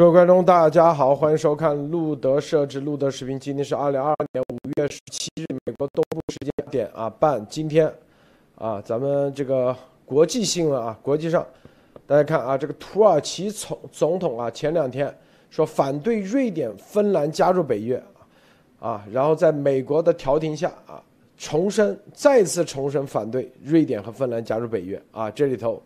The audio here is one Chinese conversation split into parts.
各位观众，大家好，欢迎收看路德设置路德视频。今天是二零二二年五月十七日，美国东部时间点啊半。今天啊，咱们这个国际新闻啊，国际上大家看啊，这个土耳其总总统啊，前两天说反对瑞典、芬兰加入北约啊，然后在美国的调停下啊，重申再次重申反对瑞典和芬兰加入北约啊，这里头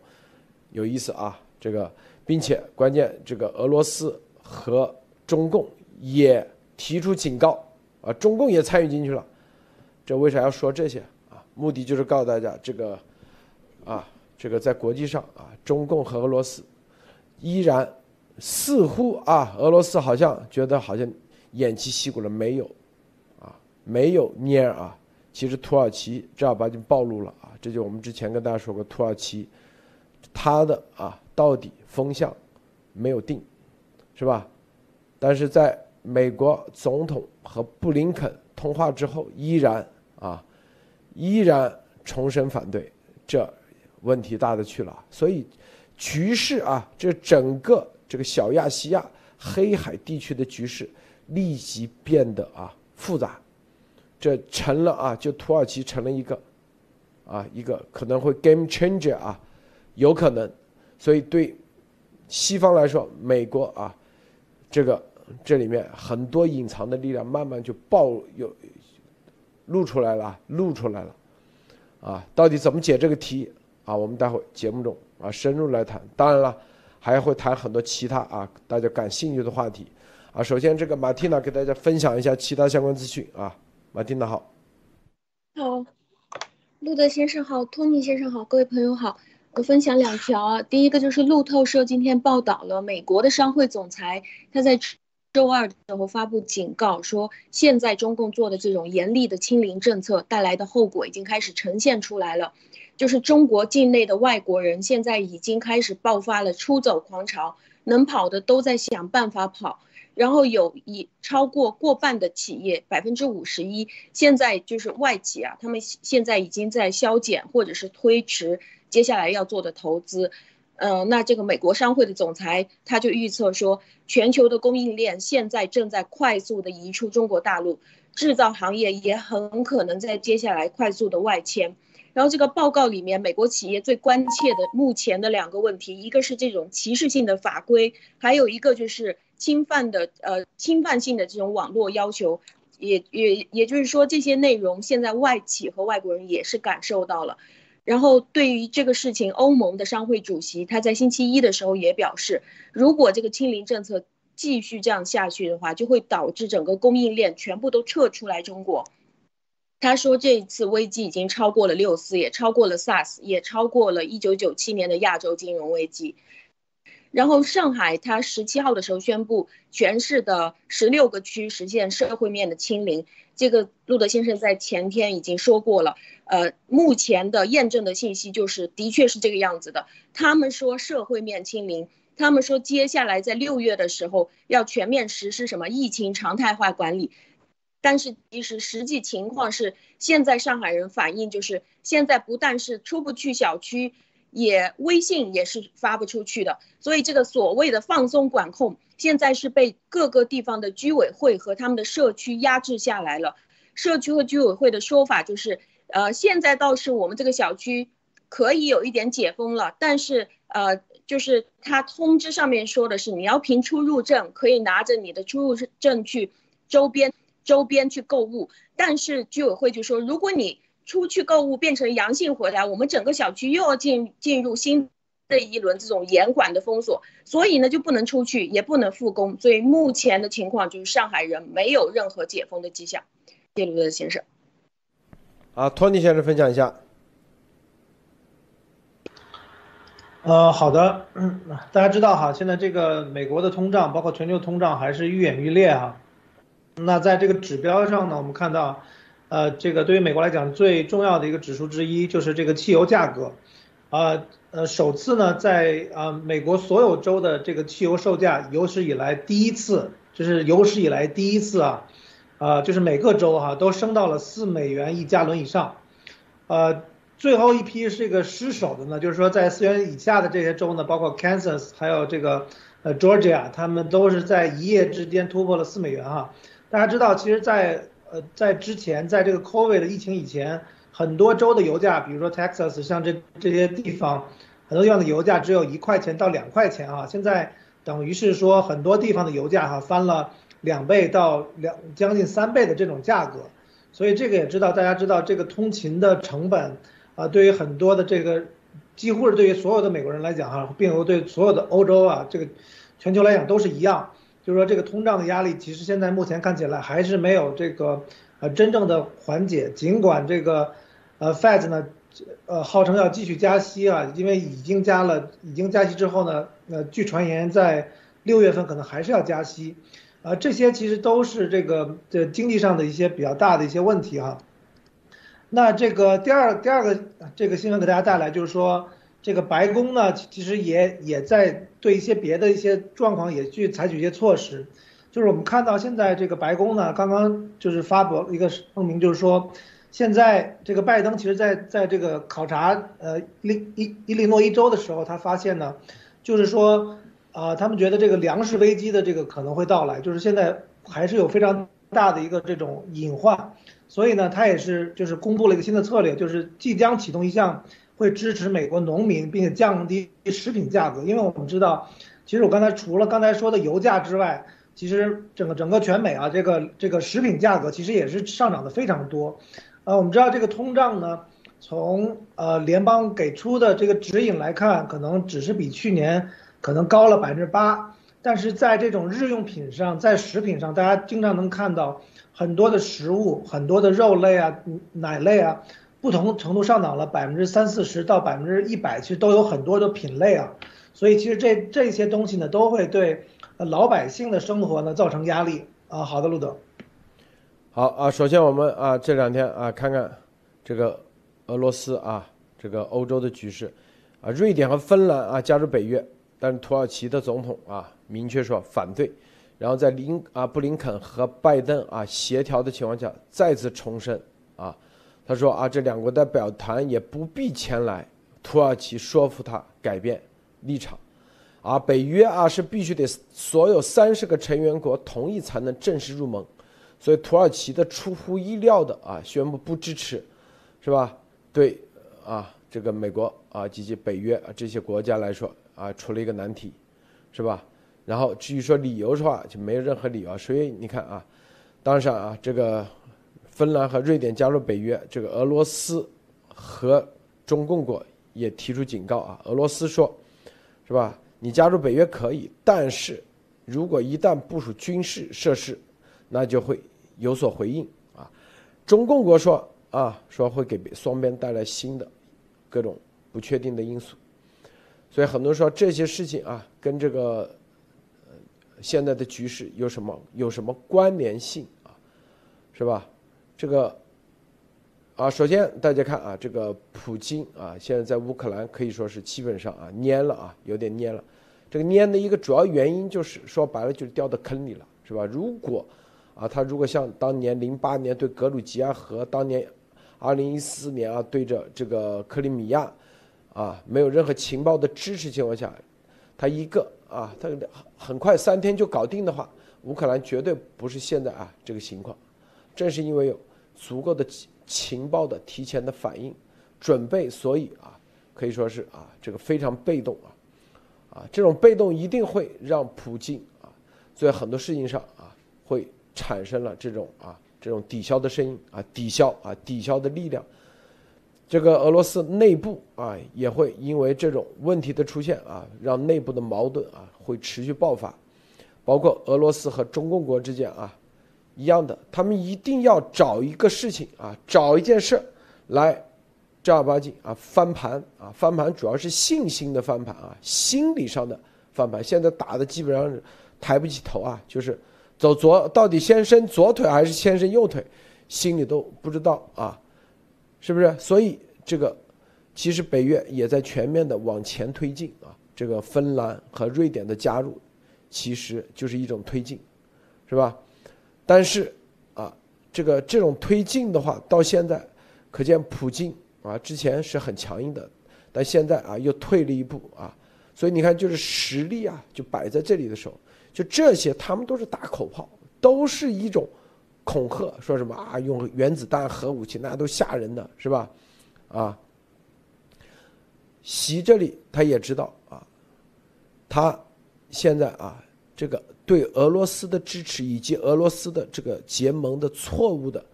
有意思啊，这个。并且关键，这个俄罗斯和中共也提出警告啊，中共也参与进去了。这为啥要说这些啊？目的就是告诉大家，这个啊，这个在国际上啊，中共和俄罗斯依然似乎啊，俄罗斯好像觉得好像偃旗息鼓了，没有啊，没有蔫啊。其实土耳其正儿八经暴露了啊，这就我们之前跟大家说过，土耳其他的啊。到底风向没有定，是吧？但是在美国总统和布林肯通话之后，依然啊，依然重申反对，这问题大的去了。所以局势啊，这整个这个小亚细亚、黑海地区的局势立即变得啊复杂，这成了啊，就土耳其成了一个啊一个可能会 game changer 啊，有可能。所以对西方来说，美国啊，这个这里面很多隐藏的力量慢慢就暴有露出来了，露出来了，啊，到底怎么解这个题啊？我们待会节目中啊深入来谈。当然了，还会谈很多其他啊大家感兴趣的话题啊。首先，这个马蒂娜给大家分享一下其他相关资讯啊。马蒂娜好，好，路德先生好，托尼先生好，各位朋友好。我分享两条啊，第一个就是路透社今天报道了美国的商会总裁，他在周二的时候发布警告说，现在中共做的这种严厉的清零政策带来的后果已经开始呈现出来了，就是中国境内的外国人现在已经开始爆发了出走狂潮，能跑的都在想办法跑，然后有一超过过半的企业，百分之五十一，现在就是外企啊，他们现在已经在削减或者是推迟。接下来要做的投资，嗯，那这个美国商会的总裁他就预测说，全球的供应链现在正在快速的移出中国大陆，制造行业也很可能在接下来快速的外迁。然后这个报告里面，美国企业最关切的目前的两个问题，一个是这种歧视性的法规，还有一个就是侵犯的呃侵犯性的这种网络要求，也也也就是说这些内容现在外企和外国人也是感受到了。然后，对于这个事情，欧盟的商会主席他在星期一的时候也表示，如果这个清零政策继续这样下去的话，就会导致整个供应链全部都撤出来中国。他说，这一次危机已经超过了六四，也超过了 SARS，也超过了一九九七年的亚洲金融危机。然后，上海他十七号的时候宣布，全市的十六个区实现社会面的清零。这个路德先生在前天已经说过了。呃，目前的验证的信息就是，的确是这个样子的。他们说社会面清零，他们说接下来在六月的时候要全面实施什么疫情常态化管理，但是其实实际情况是，现在上海人反映就是，现在不但是出不去小区，也微信也是发不出去的。所以这个所谓的放松管控，现在是被各个地方的居委会和他们的社区压制下来了。社区和居委会的说法就是。呃，现在倒是我们这个小区可以有一点解封了，但是呃，就是他通知上面说的是你要凭出入证，可以拿着你的出入证去周边周边去购物，但是居委会就说，如果你出去购物变成阳性回来，我们整个小区又要进进入新的一轮这种严管的封锁，所以呢就不能出去，也不能复工，所以目前的情况就是上海人没有任何解封的迹象。谢卢德先生。啊，托尼先生分享一下。呃，好的，大家知道哈，现在这个美国的通胀，包括全球通胀还是愈演愈烈哈。那在这个指标上呢，我们看到，呃，这个对于美国来讲最重要的一个指数之一就是这个汽油价格，啊，呃，首次呢在啊美国所有州的这个汽油售价有史以来第一次，就是有史以来第一次啊。呃，就是每个州哈都升到了四美元一加仑以上，呃，最后一批这个失守的呢，就是说在四元以下的这些州呢，包括 Kansas，还有这个呃 Georgia，他们都是在一夜之间突破了四美元哈。大家知道，其实，在呃在之前，在这个 COVID 的疫情以前，很多州的油价，比如说 Texas，像这这些地方，很多地方的油价只有一块钱到两块钱啊。现在等于是说，很多地方的油价哈翻了两倍到两将近三倍的这种价格。所以这个也知道，大家知道这个通勤的成本啊，对于很多的这个，几乎是对于所有的美国人来讲哈，并不对所有的欧洲啊，这个全球来讲都是一样。就是说这个通胀的压力，其实现在目前看起来还是没有这个呃真正的缓解。尽管这个呃 Fed 呢，呃号称要继续加息啊，因为已经加了，已经加息之后呢，呃据传言在六月份可能还是要加息。啊，这些其实都是这个这经济上的一些比较大的一些问题啊。那这个第二第二个这个新闻给大家带来就是说，这个白宫呢其实也也在对一些别的一些状况也去采取一些措施。就是我们看到现在这个白宫呢刚刚就是发布一个声明，就是说现在这个拜登其实在在这个考察呃伊伊伊利诺伊州的时候，他发现呢，就是说。啊，他们觉得这个粮食危机的这个可能会到来，就是现在还是有非常大的一个这种隐患，所以呢，他也是就是公布了一个新的策略，就是即将启动一项会支持美国农民并且降低食品价格，因为我们知道，其实我刚才除了刚才说的油价之外，其实整个整个全美啊，这个这个食品价格其实也是上涨的非常多，啊，我们知道这个通胀呢，从呃联邦给出的这个指引来看，可能只是比去年。可能高了百分之八，但是在这种日用品上，在食品上，大家经常能看到很多的食物，很多的肉类啊、奶类啊，不同程度上涨了百分之三四十到百分之一百，其实都有很多的品类啊。所以其实这这些东西呢，都会对老百姓的生活呢造成压力啊。好的，路德。好啊，首先我们啊这两天啊看看这个俄罗斯啊这个欧洲的局势啊，瑞典和芬兰啊加入北约。但是土耳其的总统啊明确说反对，然后在林啊布林肯和拜登啊协调的情况下再次重申啊，他说啊这两国代表团也不必前来土耳其说服他改变立场，啊北约啊是必须得所有三十个成员国同意才能正式入盟，所以土耳其的出乎意料的啊宣布不支持，是吧？对啊这个美国啊及其北约啊这些国家来说。啊，出了一个难题，是吧？然后至于说理由的话，就没有任何理由。所以你看啊，当然啊，这个芬兰和瑞典加入北约，这个俄罗斯和中共国也提出警告啊。俄罗斯说，是吧？你加入北约可以，但是如果一旦部署军事设施，那就会有所回应啊。中共国说啊，说会给双边带来新的各种不确定的因素。所以很多人说这些事情啊，跟这个现在的局势有什么有什么关联性啊，是吧？这个啊，首先大家看啊，这个普京啊，现在在乌克兰可以说是基本上啊蔫了啊，有点蔫了。这个蔫的一个主要原因就是说白了就是掉到坑里了，是吧？如果啊，他如果像当年零八年对格鲁吉亚和当年二零一四年啊对着这个克里米亚。啊，没有任何情报的支持情况下，他一个啊，他很快三天就搞定的话，乌克兰绝对不是现在啊这个情况。正是因为有足够的情报的提前的反应准备，所以啊，可以说是啊这个非常被动啊，啊这种被动一定会让普京啊在很多事情上啊会产生了这种啊这种抵消的声音啊抵消啊抵消的力量。这个俄罗斯内部啊，也会因为这种问题的出现啊，让内部的矛盾啊会持续爆发，包括俄罗斯和中共国之间啊一样的，他们一定要找一个事情啊，找一件事来正儿八经啊翻盘啊，翻盘主要是信心的翻盘啊，心理上的翻盘。现在打的基本上是抬不起头啊，就是走左到底先伸左腿还是先伸右腿，心里都不知道啊。是不是？所以这个其实北约也在全面的往前推进啊。这个芬兰和瑞典的加入，其实就是一种推进，是吧？但是啊，这个这种推进的话，到现在可见普京啊之前是很强硬的，但现在啊又退了一步啊，所以你看，就是实力啊，就摆在这里的时候，就这些他们都是打口炮，都是一种恐吓，说什么啊，用原子弹、核武器，那都吓人的，是吧？啊，习这里他也知道啊，他现在啊，这个对俄罗斯的支持以及俄罗斯的这个结盟的错误的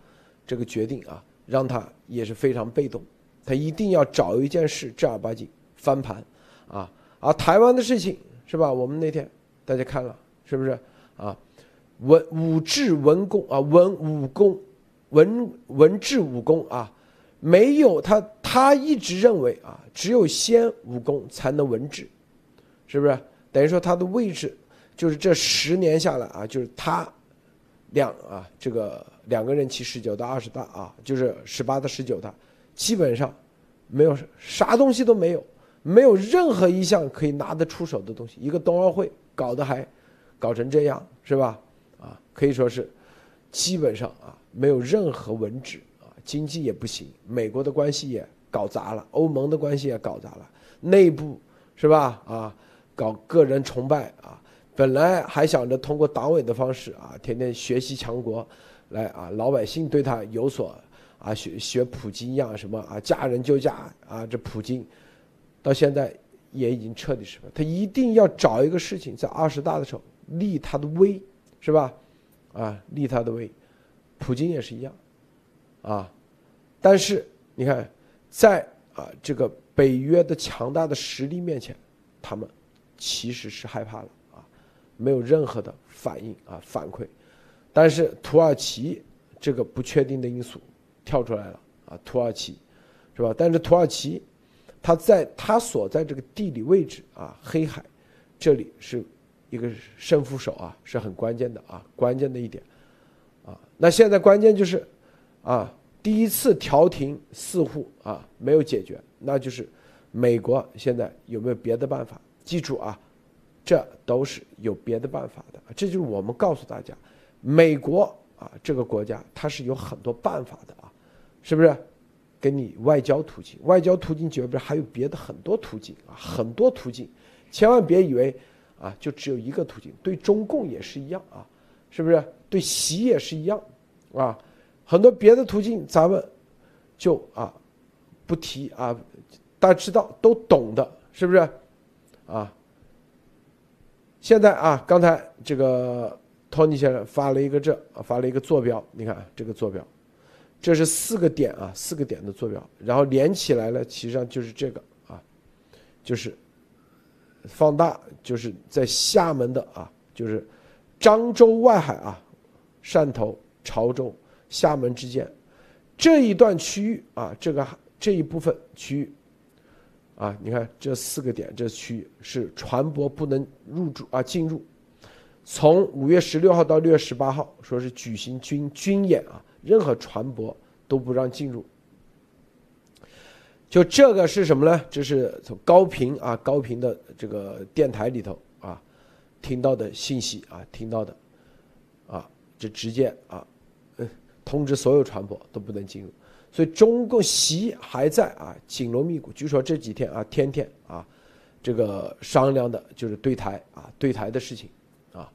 这个决定啊，让他也是非常被动，他一定要找一件事正儿八经翻盘啊。啊，台湾的事情是吧？我们那天大家看了是不是啊？文武治文功啊，文武功，文文治武功啊，没有他，他一直认为啊，只有先武功才能文治，是不是？等于说他的位置就是这十年下来啊，就是他两啊，这个两个人骑十九到二十大啊，就是十八到十九大，基本上没有啥东西都没有。没有任何一项可以拿得出手的东西，一个冬奥会搞得还搞成这样，是吧？啊，可以说是基本上啊没有任何文职啊，经济也不行，美国的关系也搞砸了，欧盟的关系也搞砸了，内部是吧？啊，搞个人崇拜啊，本来还想着通过党委的方式啊，天天学习强国，来啊，老百姓对他有所啊学学普京一样什么啊，嫁人就嫁啊，这普京。到现在也已经彻底失败，他一定要找一个事情在二十大的时候立他的威，是吧？啊，立他的威，普京也是一样，啊，但是你看，在啊这个北约的强大的实力面前，他们其实是害怕了，没有任何的反应啊反馈，但是土耳其这个不确定的因素跳出来了啊，土耳其是吧？但是土耳其。他在他所在这个地理位置啊，黑海，这里是一个胜负手啊，是很关键的啊，关键的一点，啊，那现在关键就是，啊，第一次调停似乎啊没有解决，那就是美国现在有没有别的办法？记住啊，这都是有别的办法的，这就是我们告诉大家，美国啊这个国家它是有很多办法的啊，是不是？给你外交途径，外交途径绝不是还有别的很多途径啊，很多途径，千万别以为啊就只有一个途径，对中共也是一样啊，是不是？对习也是一样啊，很多别的途径咱们就啊不提啊，大家知道都懂的，是不是？啊，现在啊，刚才这个托尼先生发了一个这啊发了一个坐标，你看这个坐标。这是四个点啊，四个点的坐标，然后连起来了，实上就是这个啊，就是放大，就是在厦门的啊，就是漳州外海啊，汕头、潮州、厦门之间这一段区域啊，这个这一部分区域啊，你看这四个点，这区域是船舶不能入驻啊进入，从五月十六号到六月十八号，说是举行军军演啊。任何船舶都不让进入。就这个是什么呢？这是从高频啊高频的这个电台里头啊听到的信息啊听到的啊，就直接啊通知所有船舶都不能进入。所以中共习还在啊紧锣密鼓，据说这几天啊天天啊这个商量的就是对台啊对台的事情啊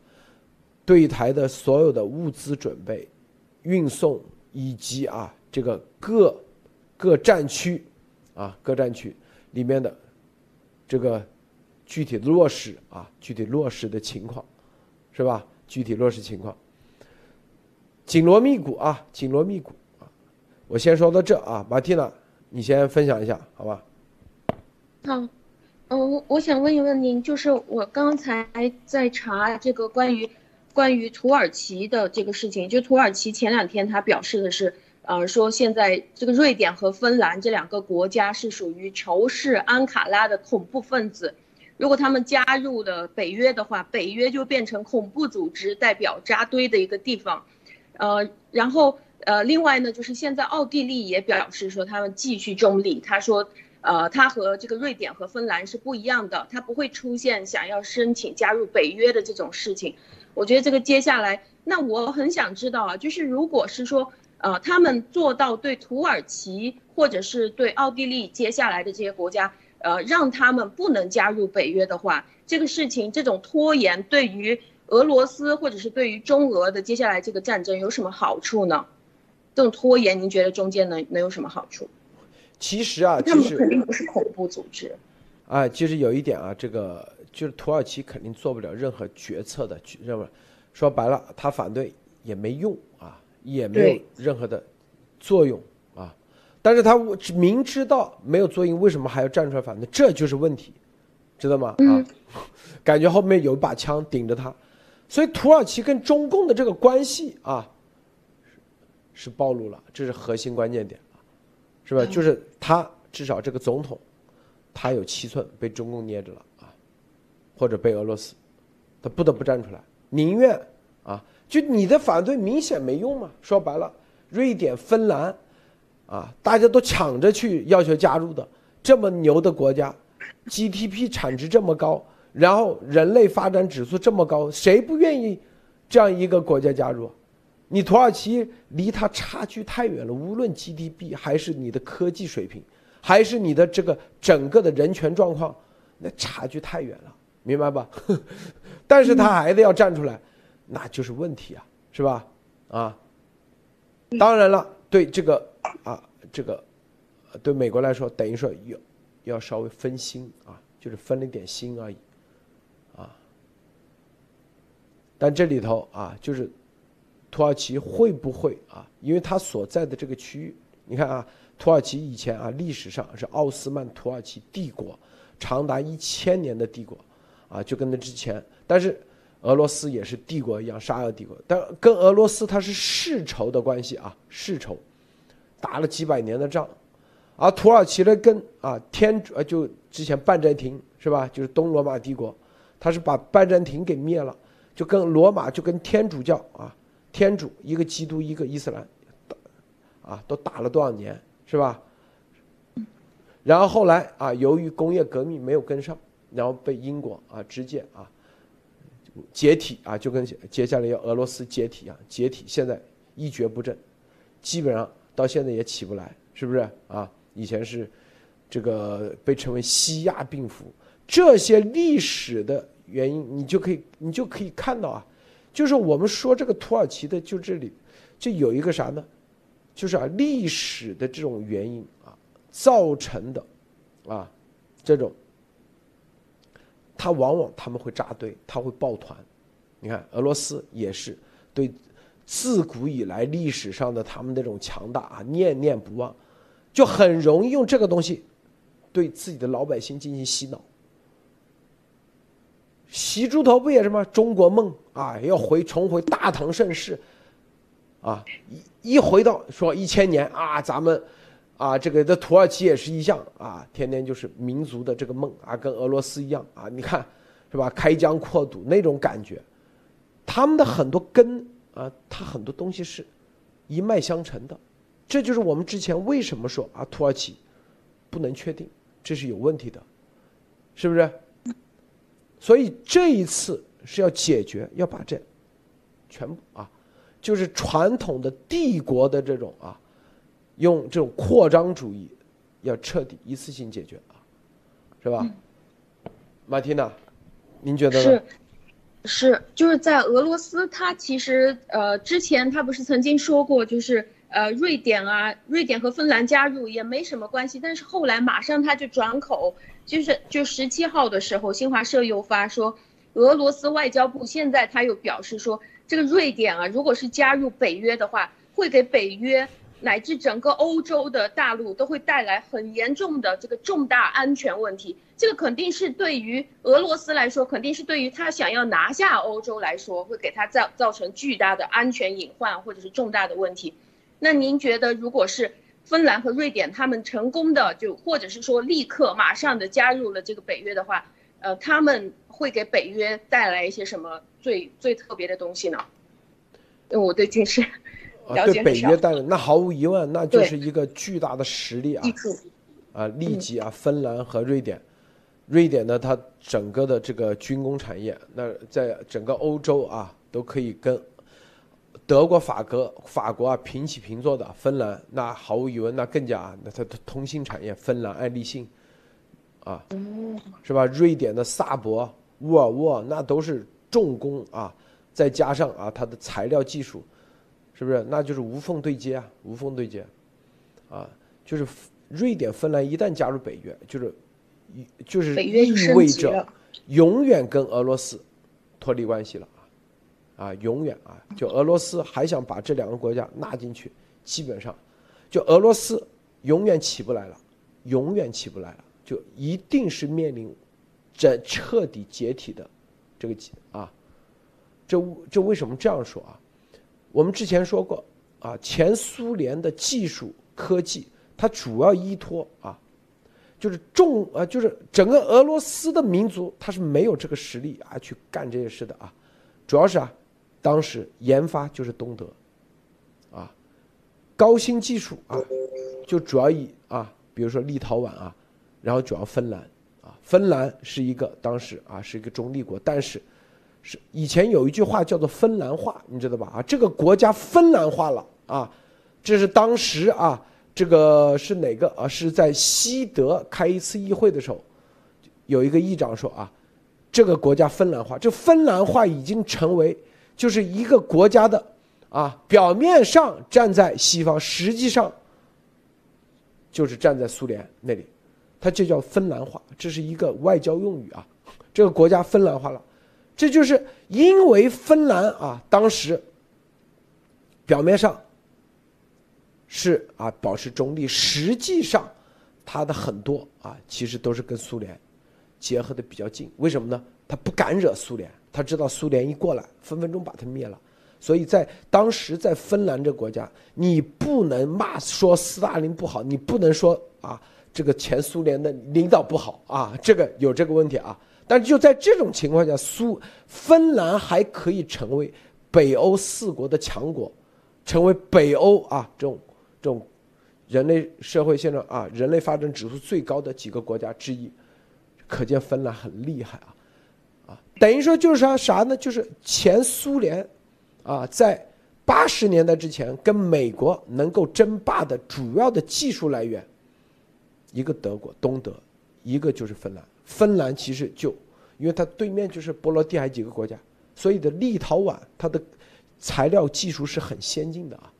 对台的所有的物资准备。运送以及啊，这个各各战区啊，各战区里面的这个具体落实啊，具体落实的情况，是吧？具体落实情况，紧锣密鼓啊，紧锣密鼓。我先说到这啊，马蒂娜，你先分享一下，好吧？好，嗯，我我想问一问您，就是我刚才在查这个关于。关于土耳其的这个事情，就土耳其前两天他表示的是，呃，说现在这个瑞典和芬兰这两个国家是属于仇视安卡拉的恐怖分子，如果他们加入了北约的话，北约就变成恐怖组织代表扎堆的一个地方，呃，然后呃，另外呢，就是现在奥地利也表示说他们继续中立，他说，呃，他和这个瑞典和芬兰是不一样的，他不会出现想要申请加入北约的这种事情。我觉得这个接下来，那我很想知道啊，就是如果是说，呃，他们做到对土耳其或者是对奥地利接下来的这些国家，呃让他们不能加入北约的话，这个事情这种拖延对于俄罗斯或者是对于中俄的接下来这个战争有什么好处呢？这种拖延，您觉得中间能能有什么好处？其实啊，他们肯定不是恐怖组织。啊，就是有一点啊，这个就是土耳其肯定做不了任何决策的，认为说白了，他反对也没用啊，也没有任何的作用啊。但是他明知道没有作用，为什么还要站出来反对？这就是问题，知道吗？啊，感觉后面有一把枪顶着他，所以土耳其跟中共的这个关系啊，是暴露了，这是核心关键点啊，是吧？就是他至少这个总统。他有七寸被中共捏着了啊，或者被俄罗斯，他不得不站出来，宁愿啊，就你的反对明显没用嘛。说白了，瑞典、芬兰，啊，大家都抢着去要求加入的，这么牛的国家，GDP 产值这么高，然后人类发展指数这么高，谁不愿意这样一个国家加入？你土耳其离他差距太远了，无论 GDP 还是你的科技水平。还是你的这个整个的人权状况，那差距太远了，明白吧？但是他还得要站出来，那就是问题啊，是吧？啊，当然了，对这个啊，这个对美国来说，等于说要要稍微分心啊，就是分了点心而已，啊。但这里头啊，就是土耳其会不会啊？因为它所在的这个区域，你看啊。土耳其以前啊，历史上是奥斯曼土耳其帝国，长达一千年的帝国，啊，就跟那之前，但是俄罗斯也是帝国一样，沙俄帝国，但跟俄罗斯它是世仇的关系啊，世仇，打了几百年的仗，而土耳其呢，跟啊天主呃就之前拜占庭是吧，就是东罗马帝国，他是把拜占庭给灭了，就跟罗马就跟天主教啊，天主一个基督一个伊斯兰，啊，都打了多少年？是吧？然后后来啊，由于工业革命没有跟上，然后被英国啊直接啊解体啊，就跟接下来要俄罗斯解体啊，解体现在一蹶不振，基本上到现在也起不来，是不是啊？以前是这个被称为西亚病夫，这些历史的原因，你就可以你就可以看到啊，就是我们说这个土耳其的，就这里就有一个啥呢？就是啊，历史的这种原因啊，造成的，啊，这种，他往往他们会扎堆，他会抱团。你看俄罗斯也是对自古以来历史上的他们那种强大啊念念不忘，就很容易用这个东西对自己的老百姓进行洗脑。洗猪头不也是吗？中国梦啊，要回重回大唐盛世。啊，一一回到说一千年啊，咱们啊，这个在土耳其也是一样啊，天天就是民族的这个梦啊，跟俄罗斯一样啊，你看是吧？开疆扩土那种感觉，他们的很多根啊，他很多东西是一脉相承的，这就是我们之前为什么说啊，土耳其不能确定，这是有问题的，是不是？所以这一次是要解决，要把这全部啊。就是传统的帝国的这种啊，用这种扩张主义，要彻底一次性解决啊，是吧？马蒂娜，您觉得呢？是，是，就是在俄罗斯，他其实呃之前他不是曾经说过，就是呃瑞典啊，瑞典和芬兰加入也没什么关系，但是后来马上他就转口，就是就十七号的时候，新华社又发说，俄罗斯外交部现在他又表示说。这个瑞典啊，如果是加入北约的话，会给北约乃至整个欧洲的大陆都会带来很严重的这个重大安全问题。这个肯定是对于俄罗斯来说，肯定是对于他想要拿下欧洲来说，会给他造造成巨大的安全隐患或者是重大的问题。那您觉得，如果是芬兰和瑞典他们成功的就，或者是说立刻马上的加入了这个北约的话，呃，他们会给北约带来一些什么？最最特别的东西呢？我对军事了解对北约带来，那毫无疑问，那就是一个巨大的实力啊！啊，立即啊，芬兰和瑞典，瑞典呢，它整个的这个军工产业，那在整个欧洲啊，都可以跟德国、法国、法国啊平起平坐的。芬兰那毫无疑问，那更加那它的通信产业，芬兰爱立信啊，是吧？瑞典的萨博、沃尔沃那都是重工啊，再加上啊它的材料技术，是不是？那就是无缝对接啊，无缝对接，啊，就是瑞典、芬兰一旦加入北约，就是就是意味着永远跟俄罗斯脱离关系了啊，永远啊，就俄罗斯还想把这两个国家纳进去，基本上就俄罗斯永远起不来了，永远起不来了。就一定是面临这彻底解体的这个啊，这这为什么这样说啊？我们之前说过啊，前苏联的技术科技，它主要依托啊，就是重啊，就是整个俄罗斯的民族，它是没有这个实力啊去干这些事的啊，主要是啊，当时研发就是东德啊，高新技术啊，就主要以啊，比如说立陶宛啊。然后主要芬兰，啊，芬兰是一个当时啊是一个中立国，但是是以前有一句话叫做“芬兰化”，你知道吧？啊，这个国家芬兰化了啊，这是当时啊，这个是哪个啊？是在西德开一次议会的时候，有一个议长说啊，这个国家芬兰化，这芬兰化已经成为就是一个国家的啊，表面上站在西方，实际上就是站在苏联那里。它就叫芬兰化，这是一个外交用语啊。这个国家芬兰化了，这就是因为芬兰啊，当时表面上是啊保持中立，实际上它的很多啊其实都是跟苏联结合的比较近。为什么呢？他不敢惹苏联，他知道苏联一过来，分分钟把他灭了。所以在当时在芬兰这国家，你不能骂说斯大林不好，你不能说啊。这个前苏联的领导不好啊，这个有这个问题啊。但就在这种情况下，苏芬兰还可以成为北欧四国的强国，成为北欧啊这种这种人类社会现状啊人类发展指数最高的几个国家之一，可见芬兰很厉害啊，等于说就是说啥呢？就是前苏联啊，在八十年代之前跟美国能够争霸的主要的技术来源。一个德国东德，一个就是芬兰。芬兰其实就，因为它对面就是波罗的海几个国家，所以的立陶宛它的材料技术是很先进的啊，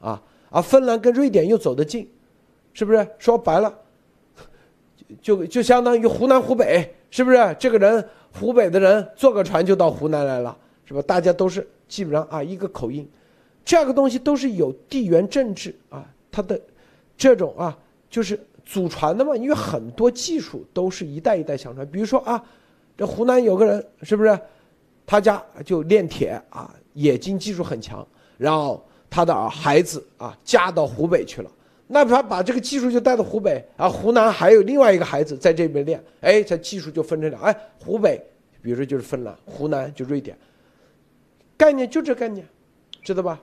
啊，而芬兰跟瑞典又走得近，是不是？说白了，就就相当于湖南湖北，是不是？这个人湖北的人坐个船就到湖南来了，是吧？大家都是基本上啊一个口音，这个东西都是有地缘政治啊，它的这种啊就是。祖传的嘛，因为很多技术都是一代一代相传。比如说啊，这湖南有个人是不是，他家就炼铁啊，冶金技术很强。然后他的孩子啊嫁到湖北去了，那他把这个技术就带到湖北啊。湖南还有另外一个孩子在这边练，哎，这技术就分成两。哎，湖北，比如说就是芬兰，湖南就瑞典，概念就这概念，知道吧？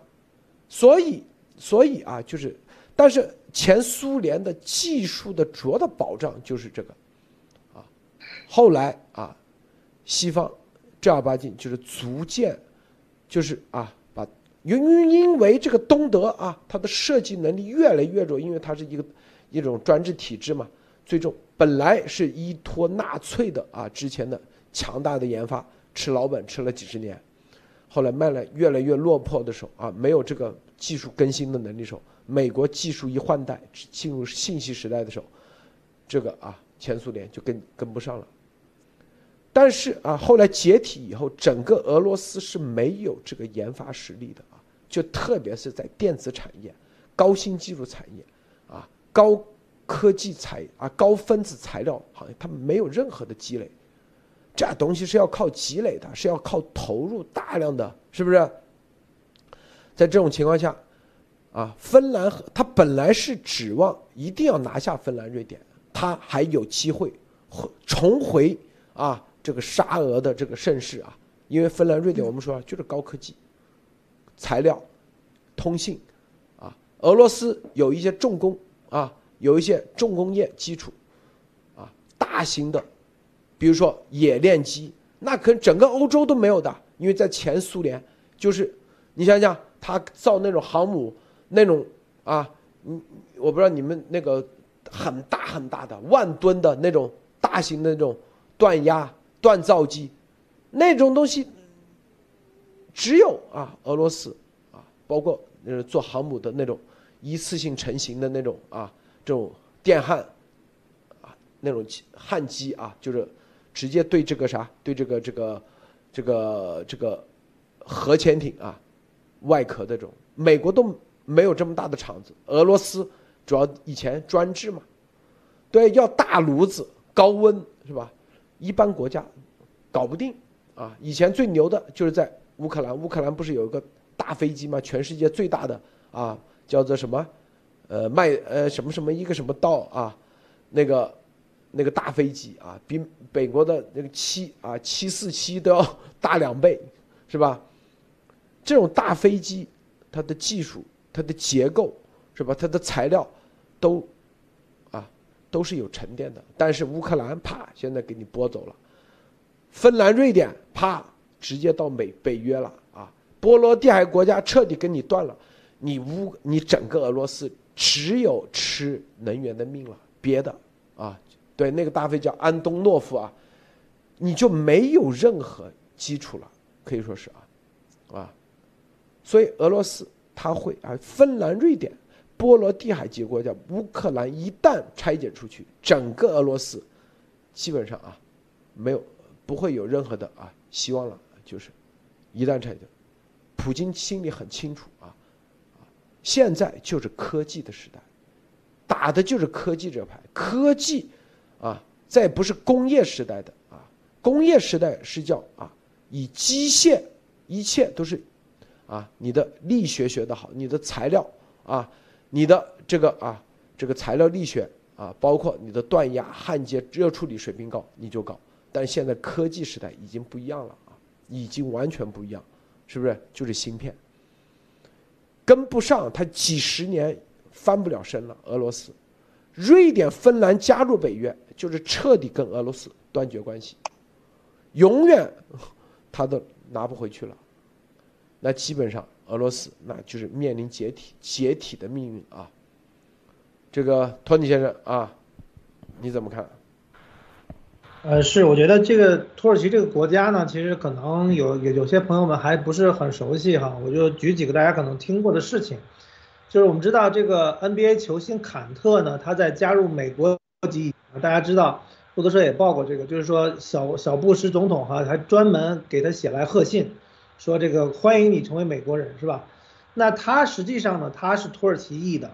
所以，所以啊，就是。但是前苏联的技术的主要的保障就是这个，啊，后来啊，西方正儿八经就是逐渐，就是啊，因因为这个东德啊，它的设计能力越来越弱，因为它是一个一种专制体制嘛，最终本来是依托纳粹的啊之前的强大的研发吃老本吃了几十年，后来慢了越来越落魄的时候啊，没有这个技术更新的能力时候。美国技术一换代，进入信息时代的时候，这个啊，前苏联就跟跟不上了。但是啊，后来解体以后，整个俄罗斯是没有这个研发实力的，就特别是在电子产业、高新技术产业啊、高科技材啊、高分子材料行业，他们没有任何的积累。这东西是要靠积累的，是要靠投入大量的，是不是？在这种情况下。啊，芬兰和他本来是指望一定要拿下芬兰、瑞典，他还有机会重回啊这个沙俄的这个盛世啊，因为芬兰、瑞典我们说就是高科技材料、通信啊，俄罗斯有一些重工啊，有一些重工业基础啊，大型的，比如说冶炼机，那可能整个欧洲都没有的，因为在前苏联就是你想想，他造那种航母。那种啊，嗯，我不知道你们那个很大很大的万吨的那种大型的那种锻压、锻造机，那种东西，只有啊俄罗斯啊，包括呃做航母的那种一次性成型的那种啊这种电焊啊那种焊机啊，就是直接对这个啥对这个这个这个这个核潜艇啊外壳的这种，美国都没有这么大的厂子，俄罗斯主要以前专制嘛。对，要大炉子、高温是吧？一般国家搞不定啊。以前最牛的就是在乌克兰，乌克兰不是有一个大飞机吗？全世界最大的啊，叫做什么？呃，麦呃什么什么一个什么道啊？那个那个大飞机啊，比美国的那个七啊七四七都要 大两倍，是吧？这种大飞机，它的技术、它的结构是吧？它的材料都啊。都是有沉淀的，但是乌克兰啪，现在给你拨走了；芬兰、瑞典啪，直接到美北约了啊！波罗的海国家彻底跟你断了，你乌你整个俄罗斯只有吃能源的命了，别的啊，对那个大飞叫安东诺夫啊，你就没有任何基础了，可以说是啊，啊，所以俄罗斯他会啊，芬兰、瑞典。波罗的海几个国家，乌克兰一旦拆解出去，整个俄罗斯基本上啊，没有不会有任何的啊希望了。就是一旦拆掉，普京心里很清楚啊，现在就是科技的时代，打的就是科技这牌。科技啊，再不是工业时代的啊，工业时代是叫啊以机械，一切都是啊你的力学学得好，你的材料啊。你的这个啊，这个材料力学啊，包括你的锻压、焊接、热处理水平高，你就高。但现在科技时代已经不一样了，已经完全不一样，是不是？就是芯片跟不上，它几十年翻不了身了。俄罗斯、瑞典、芬兰加入北约，就是彻底跟俄罗斯断绝关系，永远他都拿不回去了。那基本上。俄罗斯那就是面临解体、解体的命运啊！这个托尼先生啊，你怎么看？呃，是，我觉得这个土耳其这个国家呢，其实可能有有有些朋友们还不是很熟悉哈，我就举几个大家可能听过的事情，就是我们知道这个 NBA 球星坎特呢，他在加入美国籍，大家知道路德社也报过这个，就是说小小布什总统哈还专门给他写来贺信。说这个欢迎你成为美国人是吧？那他实际上呢，他是土耳其裔的，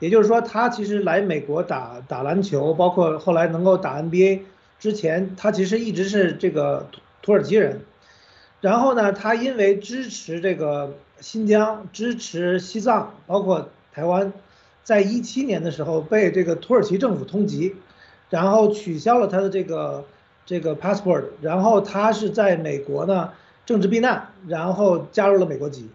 也就是说他其实来美国打打篮球，包括后来能够打 NBA 之前，他其实一直是这个土土耳其人。然后呢，他因为支持这个新疆、支持西藏，包括台湾，在一七年的时候被这个土耳其政府通缉，然后取消了他的这个这个 passport，然后他是在美国呢。政治避难，然后加入了美国籍，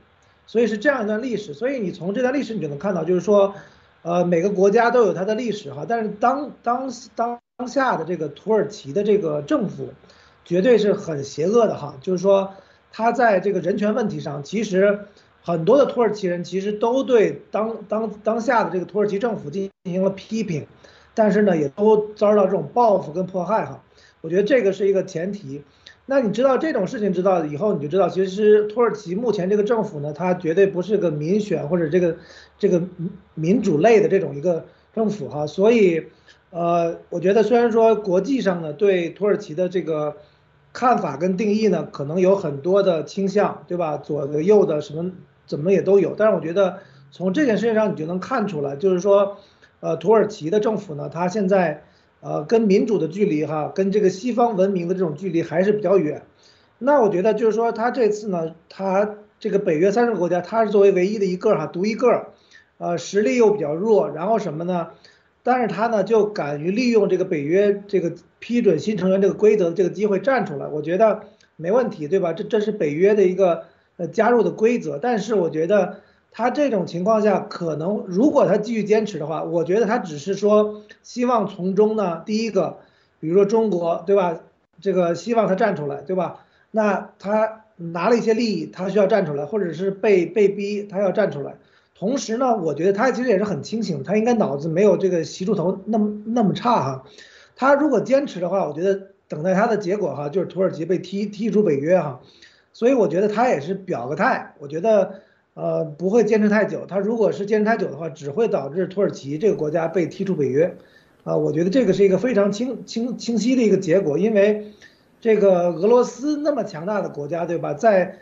所以是这样一段历史。所以你从这段历史你就能看到，就是说，呃，每个国家都有它的历史哈。但是当当当当下的这个土耳其的这个政府，绝对是很邪恶的哈。就是说，他在这个人权问题上，其实很多的土耳其人其实都对当当当下的这个土耳其政府进行了批评，但是呢，也都遭到这种报复跟迫害哈。我觉得这个是一个前提。那你知道这种事情知道以后，你就知道，其实土耳其目前这个政府呢，它绝对不是个民选或者这个这个民主类的这种一个政府哈。所以，呃，我觉得虽然说国际上呢对土耳其的这个看法跟定义呢，可能有很多的倾向，对吧？左的右的什么怎么也都有。但是我觉得从这件事情上你就能看出来，就是说，呃，土耳其的政府呢，它现在。呃，跟民主的距离哈，跟这个西方文明的这种距离还是比较远。那我觉得就是说，他这次呢，他这个北约三十个国家，他是作为唯一的一个哈，独一个，呃，实力又比较弱，然后什么呢？但是他呢就敢于利用这个北约这个批准新成员这个规则的这个机会站出来，我觉得没问题，对吧？这这是北约的一个呃加入的规则，但是我觉得。他这种情况下，可能如果他继续坚持的话，我觉得他只是说希望从中呢，第一个，比如说中国，对吧？这个希望他站出来，对吧？那他拿了一些利益，他需要站出来，或者是被被逼，他要站出来。同时呢，我觉得他其实也是很清醒，他应该脑子没有这个习主头那么那么差哈。他如果坚持的话，我觉得等待他的结果哈，就是土耳其被踢踢出北约哈，所以我觉得他也是表个态，我觉得呃不会坚持太久。他如果是坚持太久的话，只会导致土耳其这个国家被踢出北约，啊，我觉得这个是一个非常清清清晰的一个结果，因为这个俄罗斯那么强大的国家，对吧？在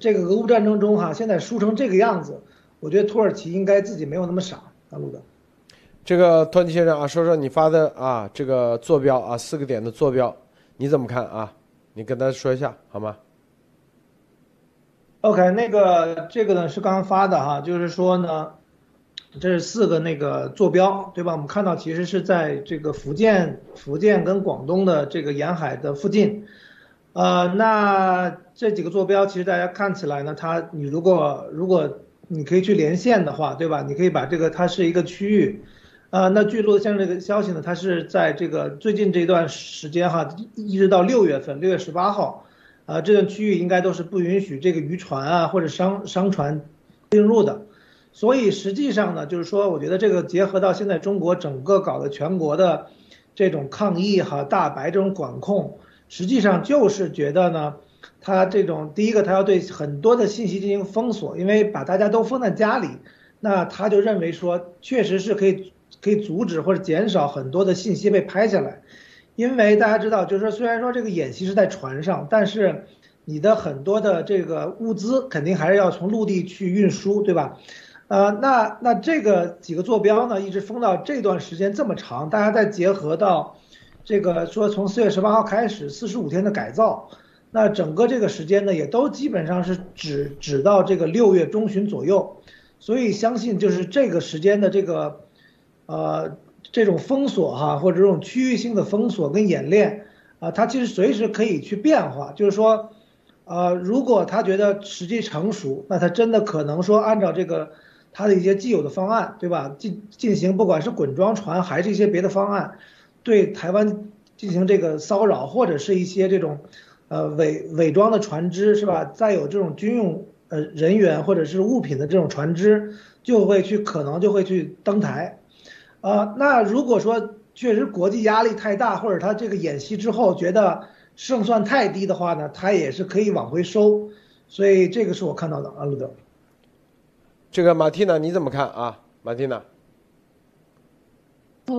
这个俄乌战争中哈，现在输成这个样子，我觉得土耳其应该自己没有那么傻，大陆的。这个托尼先生啊，说说你发的啊，这个坐标啊，四个点的坐标，你怎么看啊？你跟他说一下好吗？OK，那个这个呢是刚刚发的哈，就是说呢，这是四个那个坐标，对吧？我们看到其实是在这个福建、福建跟广东的这个沿海的附近，呃，那这几个坐标其实大家看起来呢，它你如果如果你可以去连线的话，对吧？你可以把这个它是一个区域。啊，那据路先生这个消息呢，它是在这个最近这段时间哈，一直到六月份，六月十八号，啊，这段区域应该都是不允许这个渔船啊或者商商船进入的，所以实际上呢，就是说，我觉得这个结合到现在中国整个搞的全国的这种抗疫哈大白这种管控，实际上就是觉得呢，他这种第一个他要对很多的信息进行封锁，因为把大家都封在家里，那他就认为说确实是可以。可以阻止或者减少很多的信息被拍下来，因为大家知道，就是说虽然说这个演习是在船上，但是你的很多的这个物资肯定还是要从陆地去运输，对吧？呃，那那这个几个坐标呢，一直封到这段时间这么长，大家再结合到这个说从四月十八号开始四十五天的改造，那整个这个时间呢，也都基本上是指指到这个六月中旬左右，所以相信就是这个时间的这个。呃，这种封锁哈，或者这种区域性的封锁跟演练，啊，它其实随时可以去变化。就是说，呃，如果他觉得时机成熟，那他真的可能说按照这个他的一些既有的方案，对吧？进进行不管是滚装船还是一些别的方案，对台湾进行这个骚扰，或者是一些这种呃伪伪装的船只，是吧？再有这种军用呃人员或者是物品的这种船只，就会去可能就会去登台。啊，那如果说确实国际压力太大，或者他这个演习之后觉得胜算太低的话呢，他也是可以往回收，所以这个是我看到的啊，路德。这个马蒂娜你怎么看啊，马蒂娜？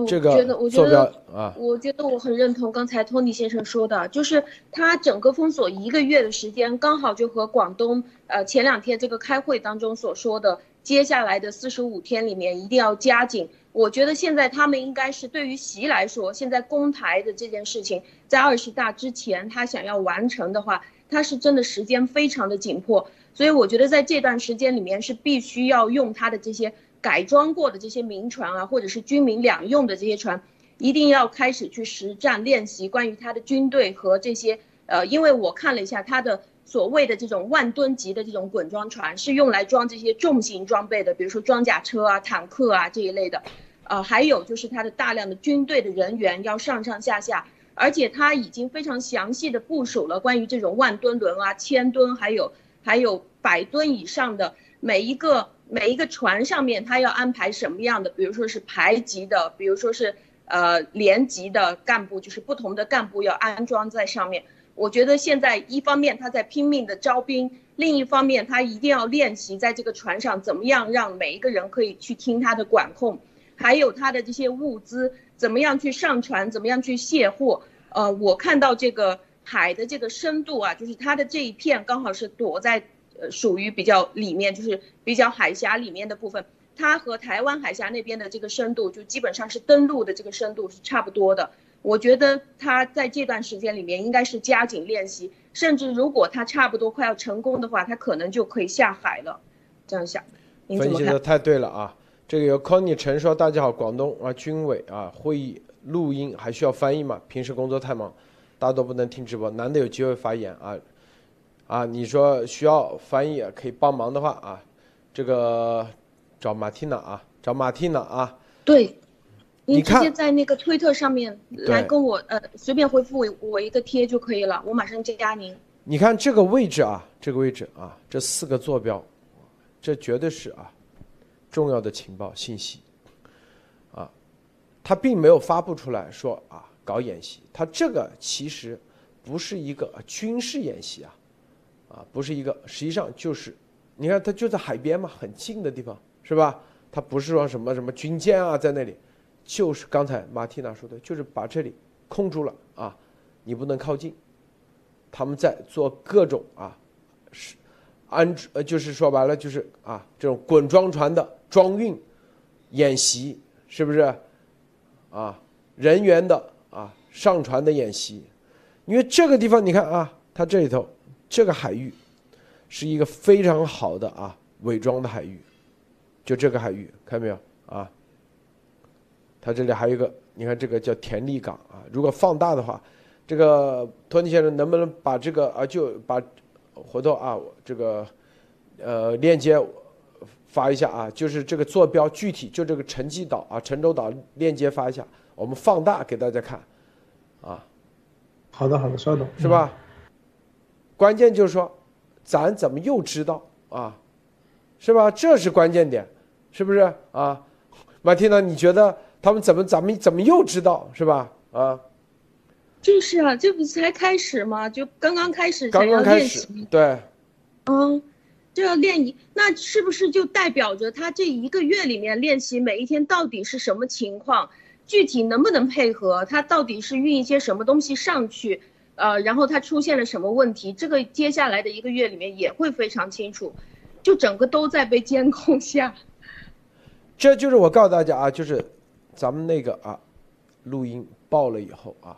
这个我觉得啊，我觉得我很认同刚才托尼先生说的，就是他整个封锁一个月的时间，刚好就和广东呃前两天这个开会当中所说的，接下来的四十五天里面一定要加紧。我觉得现在他们应该是对于习来说，现在攻台的这件事情，在二十大之前他想要完成的话，他是真的时间非常的紧迫，所以我觉得在这段时间里面是必须要用他的这些改装过的这些民船啊，或者是军民两用的这些船，一定要开始去实战练习关于他的军队和这些呃，因为我看了一下他的。所谓的这种万吨级的这种滚装船是用来装这些重型装备的，比如说装甲车啊、坦克啊这一类的，呃，还有就是它的大量的军队的人员要上上下下，而且它已经非常详细的部署了关于这种万吨轮啊、千吨还有还有百吨以上的每一个每一个船上面，他要安排什么样的，比如说是排级的，比如说是呃连级的干部，就是不同的干部要安装在上面。我觉得现在一方面他在拼命的招兵，另一方面他一定要练习在这个船上怎么样让每一个人可以去听他的管控，还有他的这些物资怎么样去上船，怎么样去卸货。呃，我看到这个海的这个深度啊，就是它的这一片刚好是躲在呃属于比较里面，就是比较海峡里面的部分，它和台湾海峡那边的这个深度就基本上是登陆的这个深度是差不多的。我觉得他在这段时间里面应该是加紧练习，甚至如果他差不多快要成功的话，他可能就可以下海了。这样想，分析的太对了啊！这个由 Conny 陈说：“大家好，广东啊，军委啊，会议录音还需要翻译吗？平时工作太忙，大多不能听直播，难得有机会发言啊啊！你说需要翻译可以帮忙的话啊，这个找马蒂娜啊，找马蒂娜啊。”对。你直接在那个推特上面来跟我呃随便回复我我一个贴就可以了，我马上加您。你看这个位置啊，这个位置啊，这四个坐标，这绝对是啊重要的情报信息啊，他并没有发布出来说啊搞演习，他这个其实不是一个军事演习啊，啊，不是一个，实际上就是，你看它就在海边嘛，很近的地方，是吧？它不是说什么什么军舰啊在那里，就是刚才马蒂娜说的，就是把这里控住了啊，你不能靠近。他们在做各种啊，是安呃，就是说白了就是啊，这种滚装船的装运演习，是不是？啊，人员的啊上船的演习，因为这个地方你看啊，它这里头这个海域是一个非常好的啊伪装的海域，就这个海域看到没有啊？它这里还有一个，你看这个叫田力港啊，如果放大的话。这个托尼先生能不能把这个啊，就把回头啊，这个呃链接发一下啊？就是这个坐标具体，就这个沉积岛啊、沉舟岛链接发一下，我们放大给大家看啊。好的，好的，稍等，是吧？关键就是说，咱怎么又知道啊？是吧？这是关键点，是不是啊？马蒂娜，你觉得他们怎么咱们怎么又知道是吧？啊？就是啊，这不是才开始吗？就刚刚开始，刚刚开始，对，嗯，这要练一，那是不是就代表着他这一个月里面练习每一天到底是什么情况，具体能不能配合，他到底是运一些什么东西上去，呃，然后他出现了什么问题，这个接下来的一个月里面也会非常清楚，就整个都在被监控下。这就是我告诉大家啊，就是咱们那个啊，录音爆了以后啊。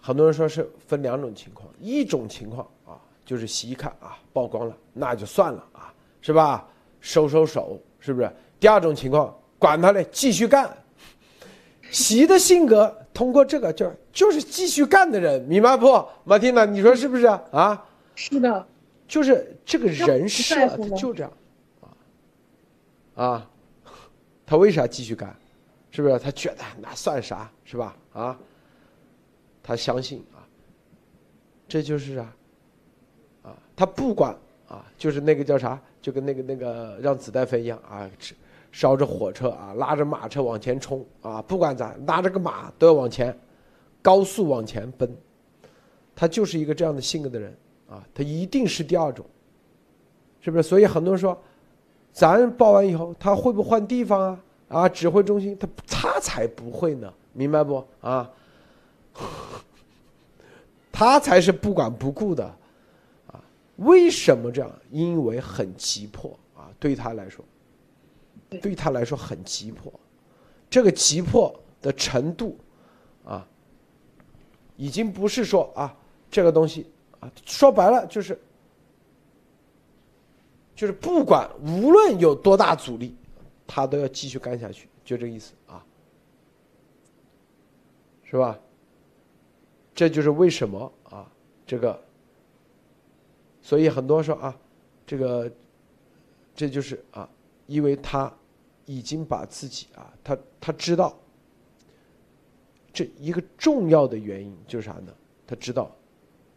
很多人说是分两种情况，一种情况啊，就是洗一看啊，曝光了，那就算了啊，是吧？收收手，是不是？第二种情况，管他嘞，继续干。习的性格通过这个就就是继续干的人，明白不？马蒂娜，你说是不是啊？是的，就是这个人设就这样，啊啊，他为啥继续干？是不是？他觉得那算啥，是吧？啊？他相信啊，这就是啊，啊，他不管啊，就是那个叫啥，就跟那个那个让子弹飞一样啊，烧着火车啊，拉着马车往前冲啊，不管咋，拉着个马都要往前，高速往前奔，他就是一个这样的性格的人啊，他一定是第二种，是不是？所以很多人说，咱报完以后，他会不会换地方啊？啊，指挥中心，他他才不会呢，明白不？啊？他才是不管不顾的，啊，为什么这样？因为很急迫啊，对他来说，对他来说很急迫，这个急迫的程度，啊，已经不是说啊，这个东西啊，说白了就是，就是不管无论有多大阻力，他都要继续干下去，就这个意思啊，是吧？这就是为什么啊，这个，所以很多说啊，这个，这就是啊，因为他已经把自己啊，他他知道，这一个重要的原因就是啥呢？他知道，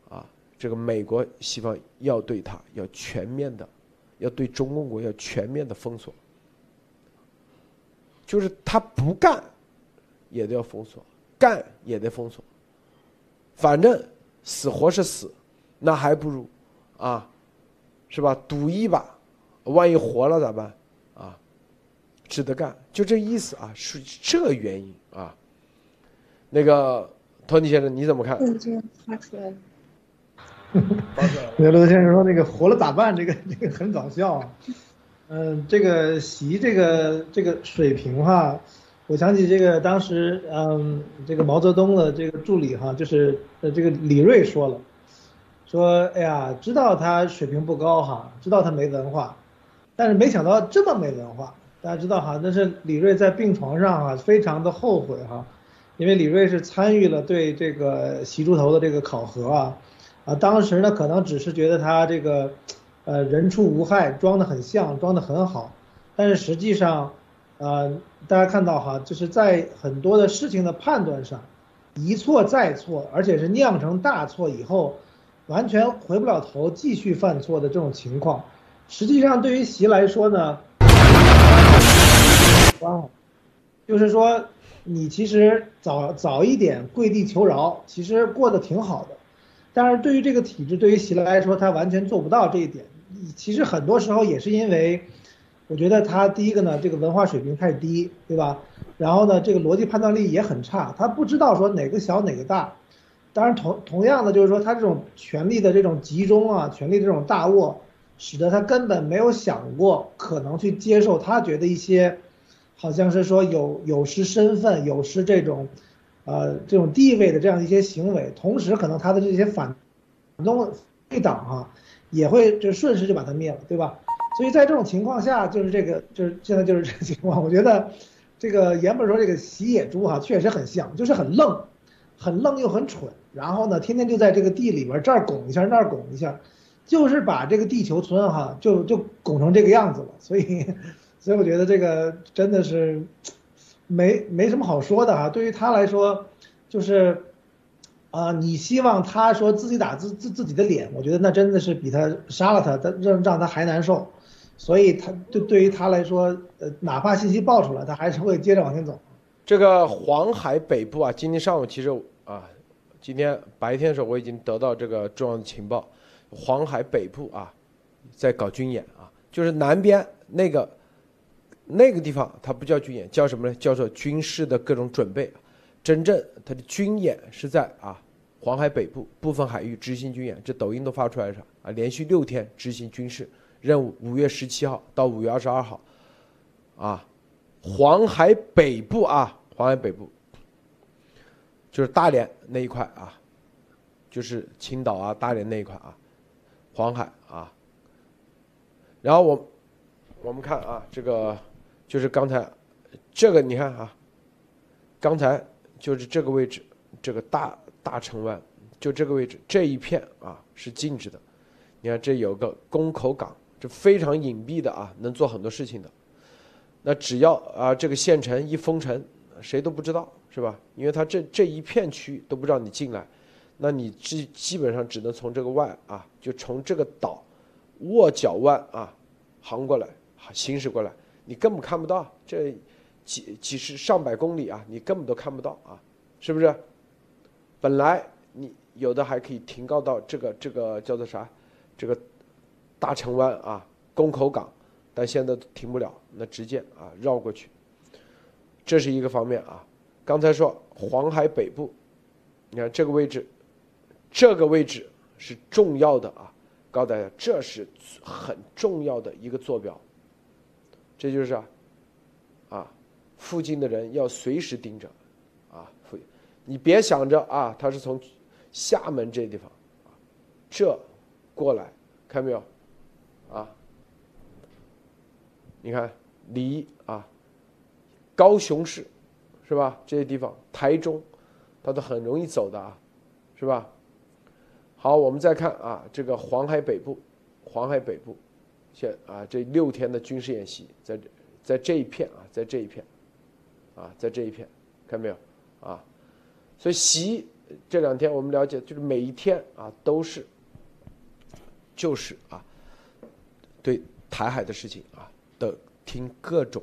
啊，这个美国西方要对他要全面的，要对中共国要全面的封锁，就是他不干，也得要封锁，干也得封锁。反正死活是死，那还不如啊，是吧？赌一把，万一活了咋办？啊，值得干，就这意思啊，是这原因啊。那个托尼先生你怎么看？发出来了。发出来了。刘先生说那个活了咋办？这个这个很搞笑啊。嗯，这个习这个这个水平哈。我想起这个当时，嗯，这个毛泽东的这个助理哈，就是呃这个李瑞说了，说哎呀，知道他水平不高哈，知道他没文化，但是没想到这么没文化。大家知道哈，那是李瑞在病床上啊，非常的后悔哈，因为李瑞是参与了对这个习猪头的这个考核啊，啊，当时呢可能只是觉得他这个，呃，人畜无害，装得很像，装得很好，但是实际上。呃，大家看到哈，就是在很多的事情的判断上，一错再错，而且是酿成大错以后，完全回不了头，继续犯错的这种情况，实际上对于习来说呢，就是说，你其实早早一点跪地求饶，其实过得挺好的。但是对于这个体制，对于习来说，他完全做不到这一点。其实很多时候也是因为，我觉得他第一个呢，这个文化水平太低，对吧？然后呢，这个逻辑判断力也很差，他不知道说哪个小哪个大。当然同同样的就是说，他这种权力的这种集中啊，权力的这种大握，使得他根本没有想过可能去接受他觉得一些，好像是说有有失身份、有失这种，呃这种地位的这样一些行为。同时，可能他的这些反动对党啊。也会就顺势就把他灭了，对吧？所以在这种情况下，就是这个就是现在就是这个情况。我觉得，这个原本说这个洗野猪哈，确实很像，就是很愣，很愣又很蠢。然后呢，天天就在这个地里边这儿拱一下那儿拱一下，就是把这个地球村哈就就拱成这个样子了。所以，所以我觉得这个真的是没没什么好说的啊。对于他来说，就是。啊，你希望他说自己打自自自己的脸，我觉得那真的是比他杀了他，他让让他还难受，所以他对对于他来说，呃，哪怕信息爆出来，他还是会接着往前走。这个黄海北部啊，今天上午其实啊，今天白天的时候我已经得到这个重要的情报，黄海北部啊，在搞军演啊，就是南边那个那个地方，它不叫军演，叫什么呢？叫做军事的各种准备。真正它的军演是在啊黄海北部部分海域执行军演，这抖音都发出来了啊，连续六天执行军事任务，五月十七号到五月二十二号，啊，黄海北部啊，黄海北部就是大连那一块啊，就是青岛啊大连那一块啊，黄海啊，然后我我们看啊，这个就是刚才这个你看啊，刚才。就是这个位置，这个大大城湾，就这个位置这一片啊是禁止的。你看这有个宫口港，这非常隐蔽的啊，能做很多事情的。那只要啊这个县城一封城，谁都不知道是吧？因为它这这一片区域都不知道你进来，那你基基本上只能从这个外啊，就从这个岛卧脚湾啊航过来，行驶过来，你根本看不到这。几几十上百公里啊，你根本都看不到啊，是不是？本来你有的还可以停靠到这个这个叫做啥，这个大城湾啊，宫口港，但现在停不了，那直接啊绕过去。这是一个方面啊。刚才说黄海北部，你看这个位置，这个位置是重要的啊，告诉大家这是很重要的一个坐标，这就是啊。啊附近的人要随时盯着，啊，你别想着啊，他是从厦门这地方，啊，这过来，看没有，啊，你看离啊，高雄市，是吧？这些地方，台中，他都很容易走的啊，是吧？好，我们再看啊，这个黄海北部，黄海北部，现啊这六天的军事演习，在在这一片啊，在这一片。啊，在这一片，看没有？啊，所以习这两天我们了解，就是每一天啊都是，就是啊，对台海的事情啊的听各种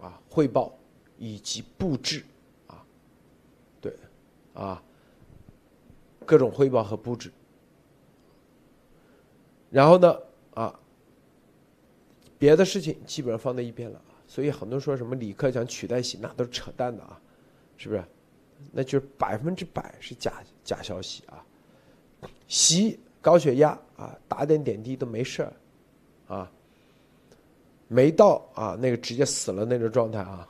啊汇报以及布置啊，对，啊，各种汇报和布置，然后呢啊，别的事情基本上放在一边了。所以很多说什么李克强取代习，那都是扯淡的啊，是不是？那就是百分之百是假假消息啊！习高血压啊，打点点滴都没事儿啊，没到啊那个直接死了那种状态啊，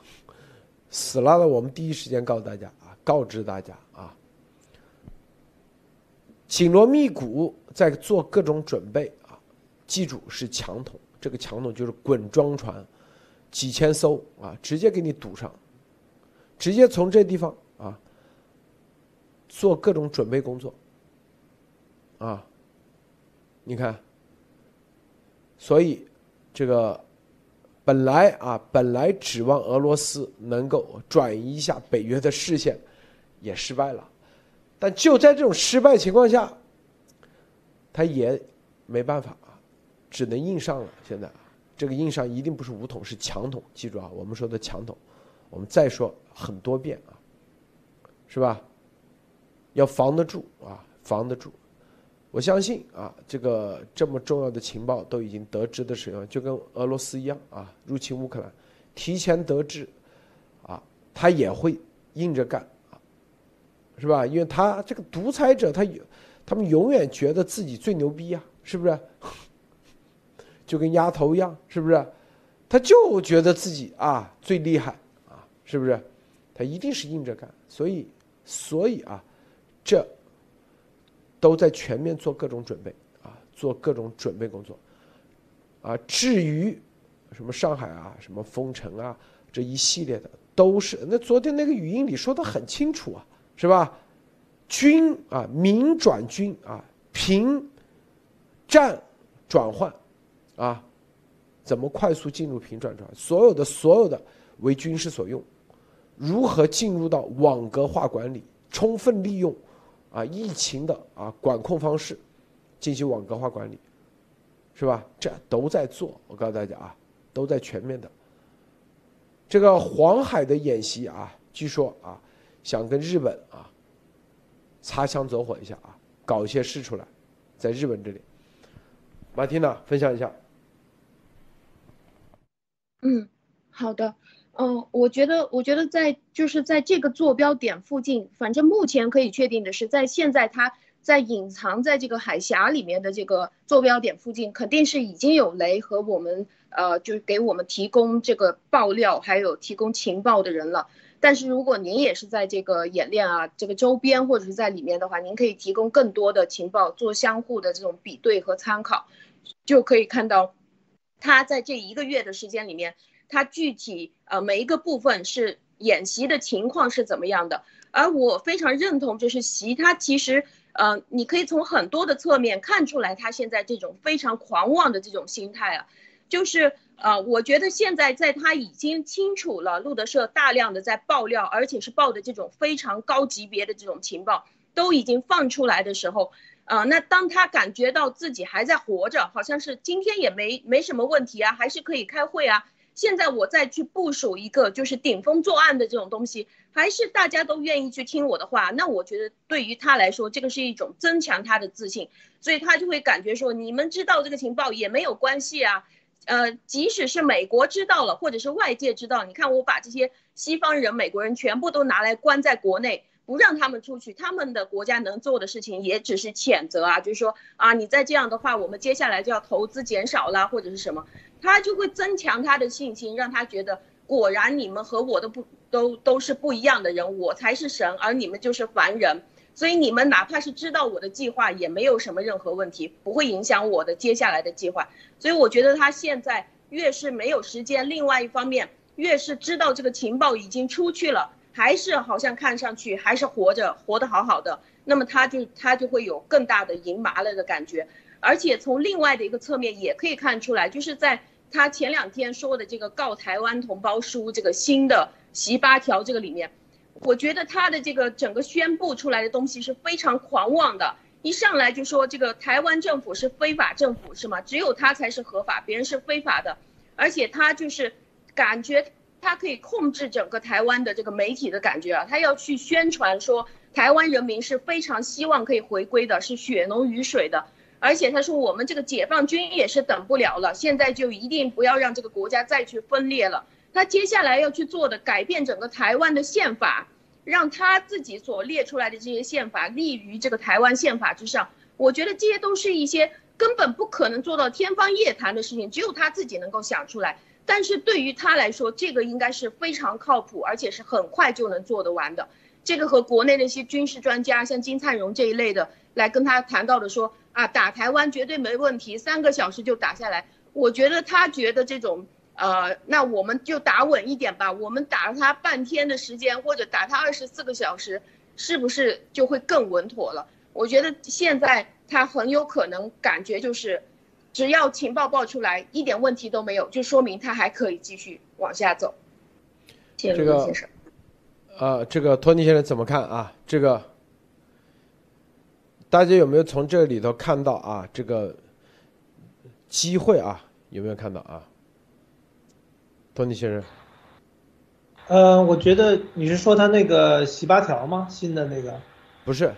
死了的我们第一时间告诉大家啊，告知大家啊，紧锣密鼓在做各种准备啊，记住是强桶，这个强度就是滚装船。几千艘啊，直接给你堵上，直接从这地方啊做各种准备工作啊，你看，所以这个本来啊本来指望俄罗斯能够转移一下北约的视线，也失败了，但就在这种失败情况下，他也没办法，只能硬上了。现在。这个硬上一定不是武统，是强统，记住啊，我们说的强统，我们再说很多遍啊，是吧？要防得住啊，防得住。我相信啊，这个这么重要的情报都已经得知的时候，就跟俄罗斯一样啊，入侵乌克兰，提前得知，啊，他也会硬着干啊，是吧？因为他这个独裁者，他有，他们永远觉得自己最牛逼呀，是不是？就跟丫头一样，是不是？他就觉得自己啊最厉害啊，是不是？他一定是硬着干，所以，所以啊，这都在全面做各种准备啊，做各种准备工作啊。至于什么上海啊，什么封城啊，这一系列的都是。那昨天那个语音里说的很清楚啊，是吧？军啊，民转军啊，平战转换啊。怎么快速进入平转转？所有的所有的为军事所用，如何进入到网格化管理，充分利用啊疫情的啊管控方式进行网格化管理，是吧？这都在做。我告诉大家啊，都在全面的。这个黄海的演习啊，据说啊，想跟日本啊擦枪走火一下啊，搞一些事出来，在日本这里。马蒂娜分享一下。嗯，好的，嗯，我觉得，我觉得在就是在这个坐标点附近，反正目前可以确定的是，在现在它在隐藏在这个海峡里面的这个坐标点附近，肯定是已经有雷和我们呃，就是给我们提供这个爆料还有提供情报的人了。但是如果您也是在这个演练啊这个周边或者是在里面的话，您可以提供更多的情报，做相互的这种比对和参考，就可以看到。他在这一个月的时间里面，他具体呃每一个部分是演习的情况是怎么样的？而我非常认同，就是习他其实呃，你可以从很多的侧面看出来，他现在这种非常狂妄的这种心态啊，就是呃，我觉得现在在他已经清楚了路德社大量的在爆料，而且是爆的这种非常高级别的这种情报都已经放出来的时候。啊，那当他感觉到自己还在活着，好像是今天也没没什么问题啊，还是可以开会啊。现在我再去部署一个就是顶风作案的这种东西，还是大家都愿意去听我的话。那我觉得对于他来说，这个是一种增强他的自信，所以他就会感觉说，你们知道这个情报也没有关系啊。呃，即使是美国知道了，或者是外界知道，你看我把这些西方人、美国人全部都拿来关在国内。不让他们出去，他们的国家能做的事情也只是谴责啊，就是说啊，你再这样的话，我们接下来就要投资减少了，或者是什么，他就会增强他的信心，让他觉得果然你们和我都不都都是不一样的人，我才是神，而你们就是凡人，所以你们哪怕是知道我的计划，也没有什么任何问题，不会影响我的接下来的计划。所以我觉得他现在越是没有时间，另外一方面越是知道这个情报已经出去了。还是好像看上去还是活着，活得好好的，那么他就他就会有更大的赢麻了的感觉，而且从另外的一个侧面也可以看出来，就是在他前两天说的这个告台湾同胞书这个新的习八条这个里面，我觉得他的这个整个宣布出来的东西是非常狂妄的，一上来就说这个台湾政府是非法政府是吗？只有他才是合法，别人是非法的，而且他就是感觉。他可以控制整个台湾的这个媒体的感觉啊，他要去宣传说台湾人民是非常希望可以回归的，是血浓于水的。而且他说我们这个解放军也是等不了了，现在就一定不要让这个国家再去分裂了。他接下来要去做的改变整个台湾的宪法，让他自己所列出来的这些宪法立于这个台湾宪法之上。我觉得这些都是一些根本不可能做到天方夜谭的事情，只有他自己能够想出来。但是对于他来说，这个应该是非常靠谱，而且是很快就能做得完的。这个和国内那些军事专家，像金灿荣这一类的，来跟他谈到的说啊，打台湾绝对没问题，三个小时就打下来。我觉得他觉得这种，呃，那我们就打稳一点吧，我们打了他半天的时间，或者打他二十四个小时，是不是就会更稳妥了？我觉得现在他很有可能感觉就是。只要情报报出来，一点问题都没有，就说明他还可以继续往下走。这个，呃，这个托尼先生怎么看啊？这个，大家有没有从这里头看到啊？这个机会啊，有没有看到啊？托尼先生，呃，我觉得你是说他那个洗八条吗？新的那个？不是，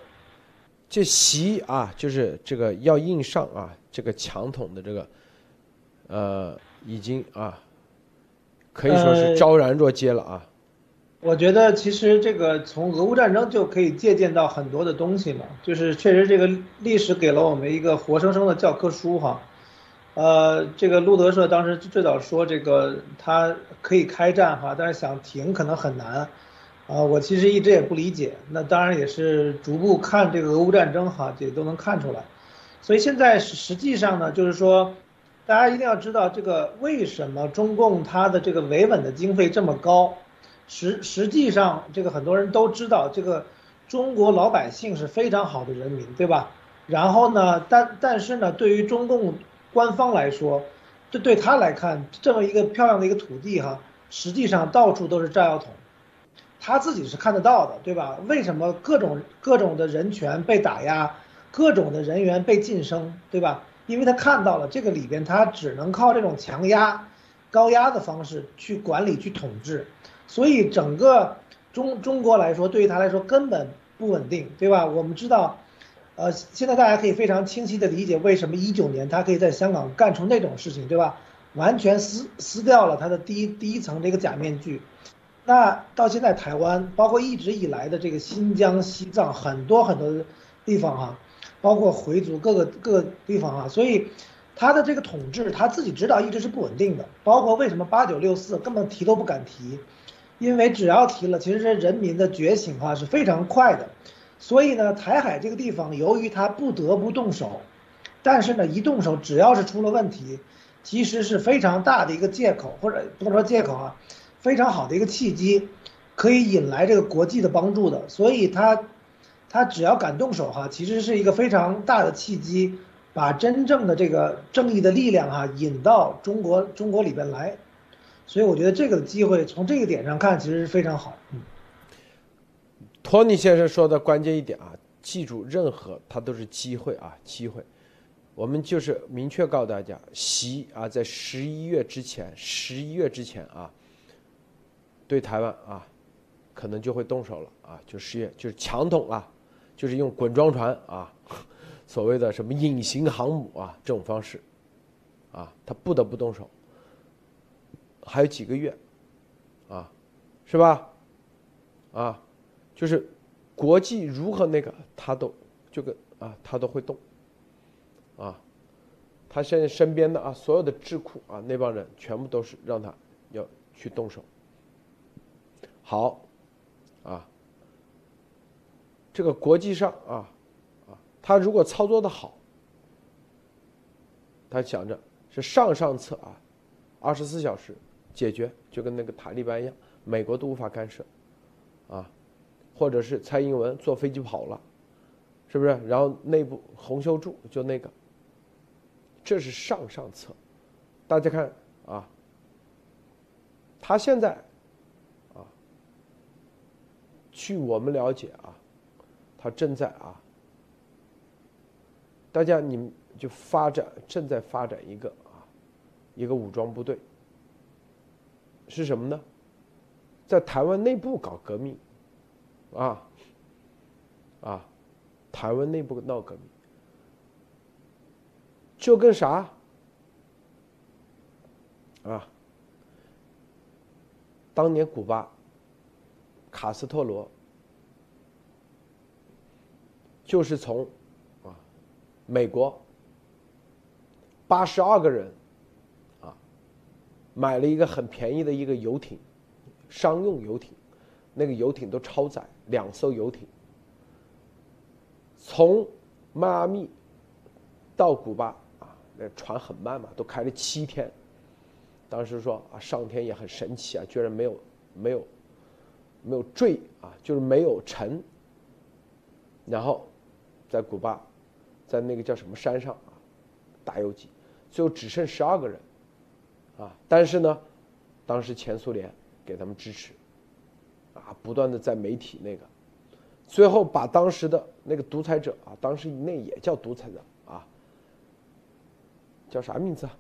这习啊，就是这个要硬上啊，这个强统的这个，呃，已经啊，可以说是昭然若揭了啊。我觉得其实这个从俄乌战争就可以借鉴到很多的东西嘛，就是确实这个历史给了我们一个活生生的教科书哈。呃，这个路德社当时最早说这个他可以开战哈，但是想停可能很难，啊，我其实一直也不理解。那当然也是逐步看这个俄乌战争哈，也都能看出来。所以现在实实际上呢，就是说，大家一定要知道这个为什么中共它的这个维稳的经费这么高，实实际上这个很多人都知道，这个中国老百姓是非常好的人民，对吧？然后呢，但但是呢，对于中共。官方来说，对对他来看，这么一个漂亮的一个土地哈，实际上到处都是炸药桶，他自己是看得到的，对吧？为什么各种各种的人权被打压，各种的人员被晋升，对吧？因为他看到了这个里边，他只能靠这种强压、高压的方式去管理、去统治，所以整个中中国来说，对于他来说根本不稳定，对吧？我们知道。呃，现在大家可以非常清晰的理解为什么一九年他可以在香港干出那种事情，对吧？完全撕撕掉了他的第一第一层这个假面具。那到现在台湾，包括一直以来的这个新疆、西藏很多很多地方啊，包括回族各个各个地方啊，所以他的这个统治他自己知道一直是不稳定的。包括为什么八九六四根本提都不敢提，因为只要提了，其实人民的觉醒哈是非常快的。所以呢，台海这个地方，由于他不得不动手，但是呢，一动手，只要是出了问题，其实是非常大的一个借口，或者不能说借口啊，非常好的一个契机，可以引来这个国际的帮助的。所以他，他只要敢动手哈，其实是一个非常大的契机，把真正的这个正义的力量哈引到中国中国里边来。所以我觉得这个机会从这个点上看，其实是非常好。嗯。托尼先生说的关键一点啊，记住，任何它都是机会啊，机会。我们就是明确告诉大家，习啊，在十一月之前，十一月之前啊，对台湾啊，可能就会动手了啊，就十月就是强统啊，就是用滚装船啊，所谓的什么隐形航母啊这种方式，啊，他不得不动手。还有几个月，啊，是吧？啊。就是国际如何那个，他都这个啊，他都会动，啊，他现在身边的啊，所有的智库啊，那帮人全部都是让他要去动手。好，啊，这个国际上啊，啊，他如果操作的好，他想着是上上策啊，二十四小时解决，就跟那个塔利班一样，美国都无法干涉，啊。或者是蔡英文坐飞机跑了，是不是？然后内部洪秀柱就那个，这是上上策。大家看啊，他现在，据我们了解啊，他正在啊，大家你们就发展正在发展一个啊，一个武装部队，是什么呢？在台湾内部搞革命。啊，啊，台湾内部闹革命，就跟啥啊？当年古巴，卡斯特罗就是从啊美国八十二个人啊买了一个很便宜的一个游艇，商用游艇。那个游艇都超载，两艘游艇从迈阿密到古巴啊，那船很慢嘛，都开了七天。当时说啊，上天也很神奇啊，居然没有没有没有坠啊，就是没有沉。然后在古巴，在那个叫什么山上啊，打游击，最后只剩十二个人啊。但是呢，当时前苏联给他们支持。啊，不断的在媒体那个，最后把当时的那个独裁者啊，当时那也叫独裁者啊，叫啥名字啊？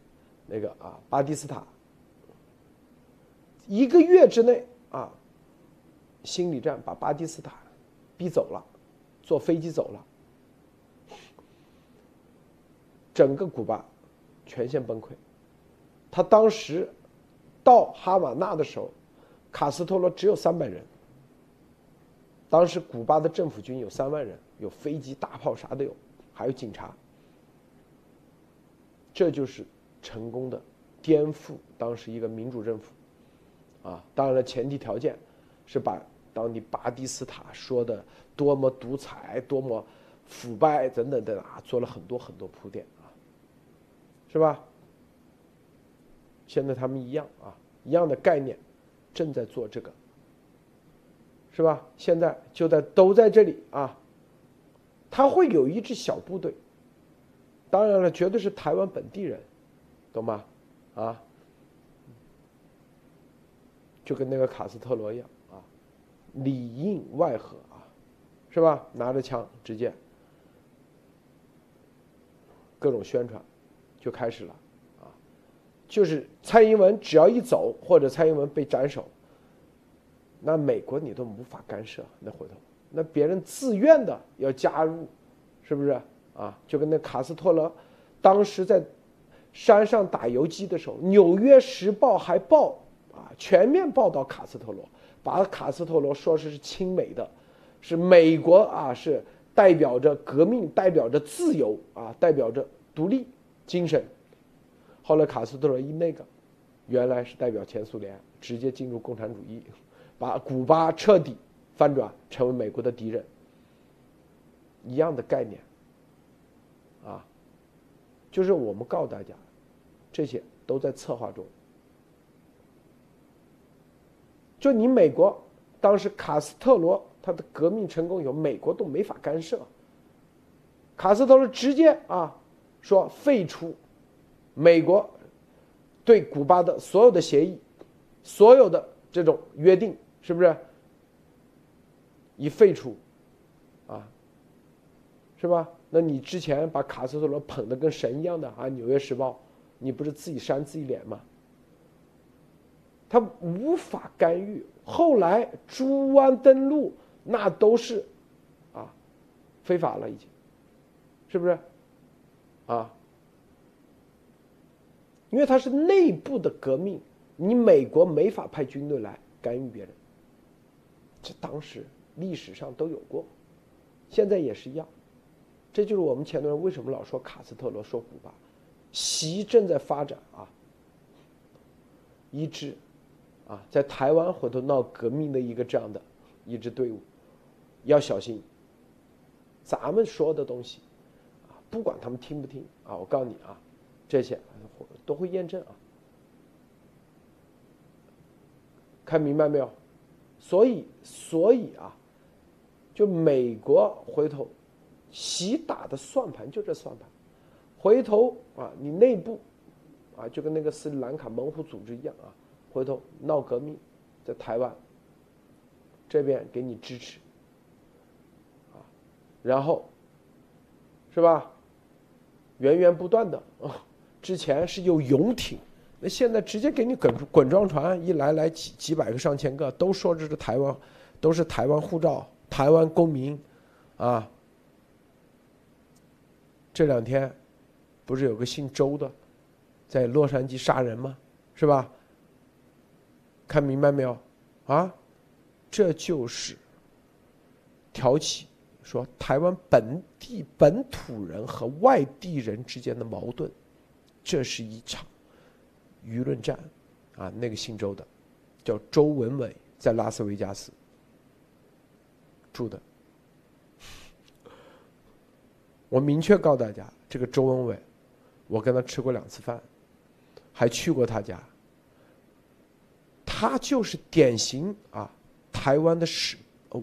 那个啊，巴蒂斯塔，一个月之内啊，心理战把巴基斯坦逼走了，坐飞机走了，整个古巴全线崩溃。他当时到哈瓦那的时候，卡斯特罗只有三百人。当时古巴的政府军有三万人，有飞机、大炮啥都有，还有警察。这就是成功的颠覆当时一个民主政府，啊，当然了，前提条件是把当地巴基斯坦说的多么独裁、多么腐败等等等啊，做了很多很多铺垫啊，是吧？现在他们一样啊，一样的概念，正在做这个。是吧？现在就在都在这里啊，他会有一支小部队。当然了，绝对是台湾本地人，懂吗？啊，就跟那个卡斯特罗一样，里应外合啊，是吧？拿着枪直接各种宣传就开始了啊，就是蔡英文只要一走，或者蔡英文被斩首。那美国你都无法干涉，那回头那别人自愿的要加入，是不是啊？就跟那卡斯特罗，当时在山上打游击的时候，《纽约时报》还报啊，全面报道卡斯特罗，把卡斯特罗说是是亲美的，是美国啊，是代表着革命，代表着自由啊，代表着独立精神。后来卡斯特罗一那个，原来是代表前苏联，直接进入共产主义。把古巴彻底翻转成为美国的敌人，一样的概念，啊，就是我们告诉大家，这些都在策划中。就你美国当时卡斯特罗他的革命成功以后，美国都没法干涉。卡斯特罗直接啊说废除美国对古巴的所有的协议，所有的这种约定。是不是？一废除，啊，是吧？那你之前把卡斯特罗捧得跟神一样的啊，《纽约时报》，你不是自己扇自己脸吗？他无法干预。后来猪湾登陆，那都是啊，非法了已经，是不是？啊，因为它是内部的革命，你美国没法派军队来干预别人。这当时历史上都有过，现在也是一样。这就是我们前段为什么老说卡斯特罗说古巴，习正在发展啊，一支啊在台湾回头闹革命的一个这样的一支队伍，要小心。咱们说的东西啊，不管他们听不听啊，我告诉你啊，这些都会验证啊，看明白没有？所以，所以啊，就美国回头，习打的算盘就这算盘，回头啊，你内部啊，就跟那个斯里兰卡猛虎组织一样啊，回头闹革命，在台湾这边给你支持啊，然后是吧？源源不断的啊，之前是有游艇。那现在直接给你滚滚装船，一来来几几百个上千个，都说这是台湾，都是台湾护照、台湾公民，啊。这两天，不是有个姓周的，在洛杉矶杀人吗？是吧？看明白没有？啊，这就是挑起说台湾本地本土人和外地人之间的矛盾，这是一场。舆论战，啊，那个姓周的，叫周文伟，在拉斯维加斯住的。我明确告诉大家，这个周文伟，我跟他吃过两次饭，还去过他家。他就是典型啊，台湾的是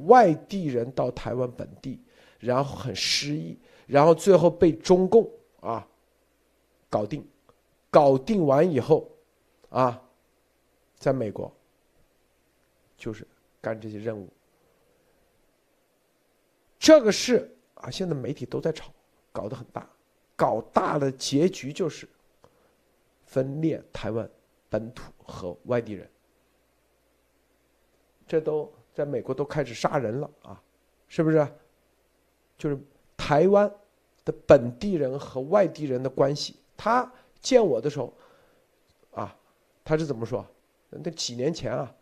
外地人到台湾本地，然后很失意，然后最后被中共啊搞定，搞定完以后。啊，在美国，就是干这些任务。这个事啊，现在媒体都在炒，搞得很大，搞大的结局就是分裂台湾本土和外地人。这都在美国都开始杀人了啊，是不是？就是台湾的本地人和外地人的关系，他见我的时候，啊，他是怎么说？那几年前啊，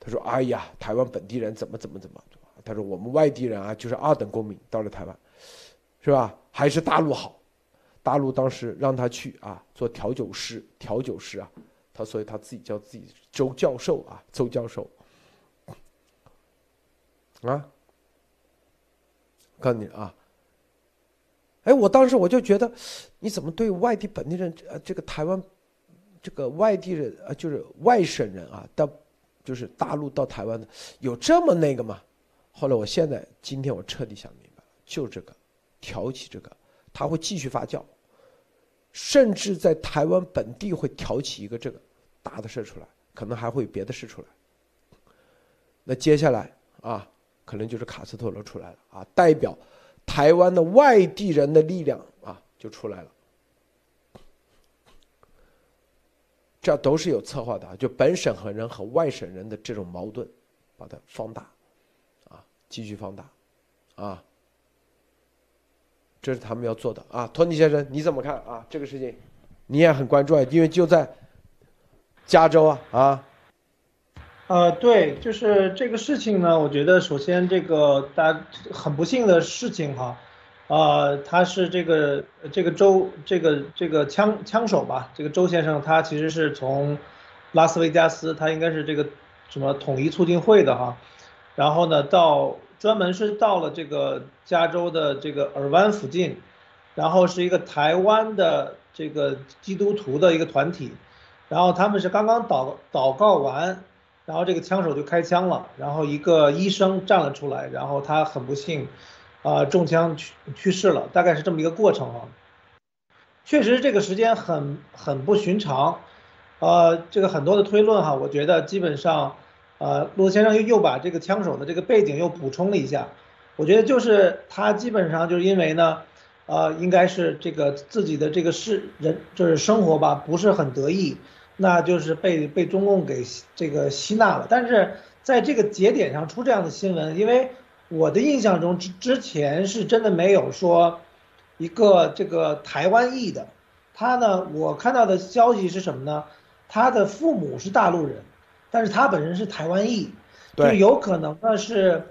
他说：“哎呀，台湾本地人怎么怎么怎么？”他说：“我们外地人啊，就是二等公民，到了台湾，是吧？还是大陆好。大陆当时让他去啊，做调酒师，调酒师啊，他所以他自己叫自己周教授啊，周教授。啊，告诉你啊，哎，我当时我就觉得，你怎么对外地本地人呃，这个台湾，这个外地人啊，就是外省人啊，到就是大陆到台湾的，有这么那个吗？”后来，我现在今天我彻底想明白了，就这个，挑起这个，他会继续发酵，甚至在台湾本地会挑起一个这个大的事出来，可能还会有别的事出来。那接下来啊，可能就是卡斯特罗出来了啊，代表台湾的外地人的力量啊就出来了，这都是有策划的，就本省和人和外省人的这种矛盾，把它放大。啊继续放大，啊，这是他们要做的啊，托尼先生你怎么看啊？这个事情，你也很关注啊，因为就在加州啊啊，呃，对，就是这个事情呢，我觉得首先这个大很不幸的事情哈，啊，他是这个这个周这个这个枪枪手吧，这个周先生他其实是从拉斯维加斯，他应该是这个什么统一促进会的哈。然后呢，到专门是到了这个加州的这个尔湾附近，然后是一个台湾的这个基督徒的一个团体，然后他们是刚刚祷祷告完，然后这个枪手就开枪了，然后一个医生站了出来，然后他很不幸，啊中枪去去世了，大概是这么一个过程啊。确实这个时间很很不寻常，呃，这个很多的推论哈，我觉得基本上。呃，陆先生又又把这个枪手的这个背景又补充了一下，我觉得就是他基本上就是因为呢，呃，应该是这个自己的这个是人就是生活吧不是很得意，那就是被被中共给这个吸纳了。但是在这个节点上出这样的新闻，因为我的印象中之之前是真的没有说一个这个台湾裔的，他呢我看到的消息是什么呢？他的父母是大陆人。但是他本身是台湾裔，就有可能呢是，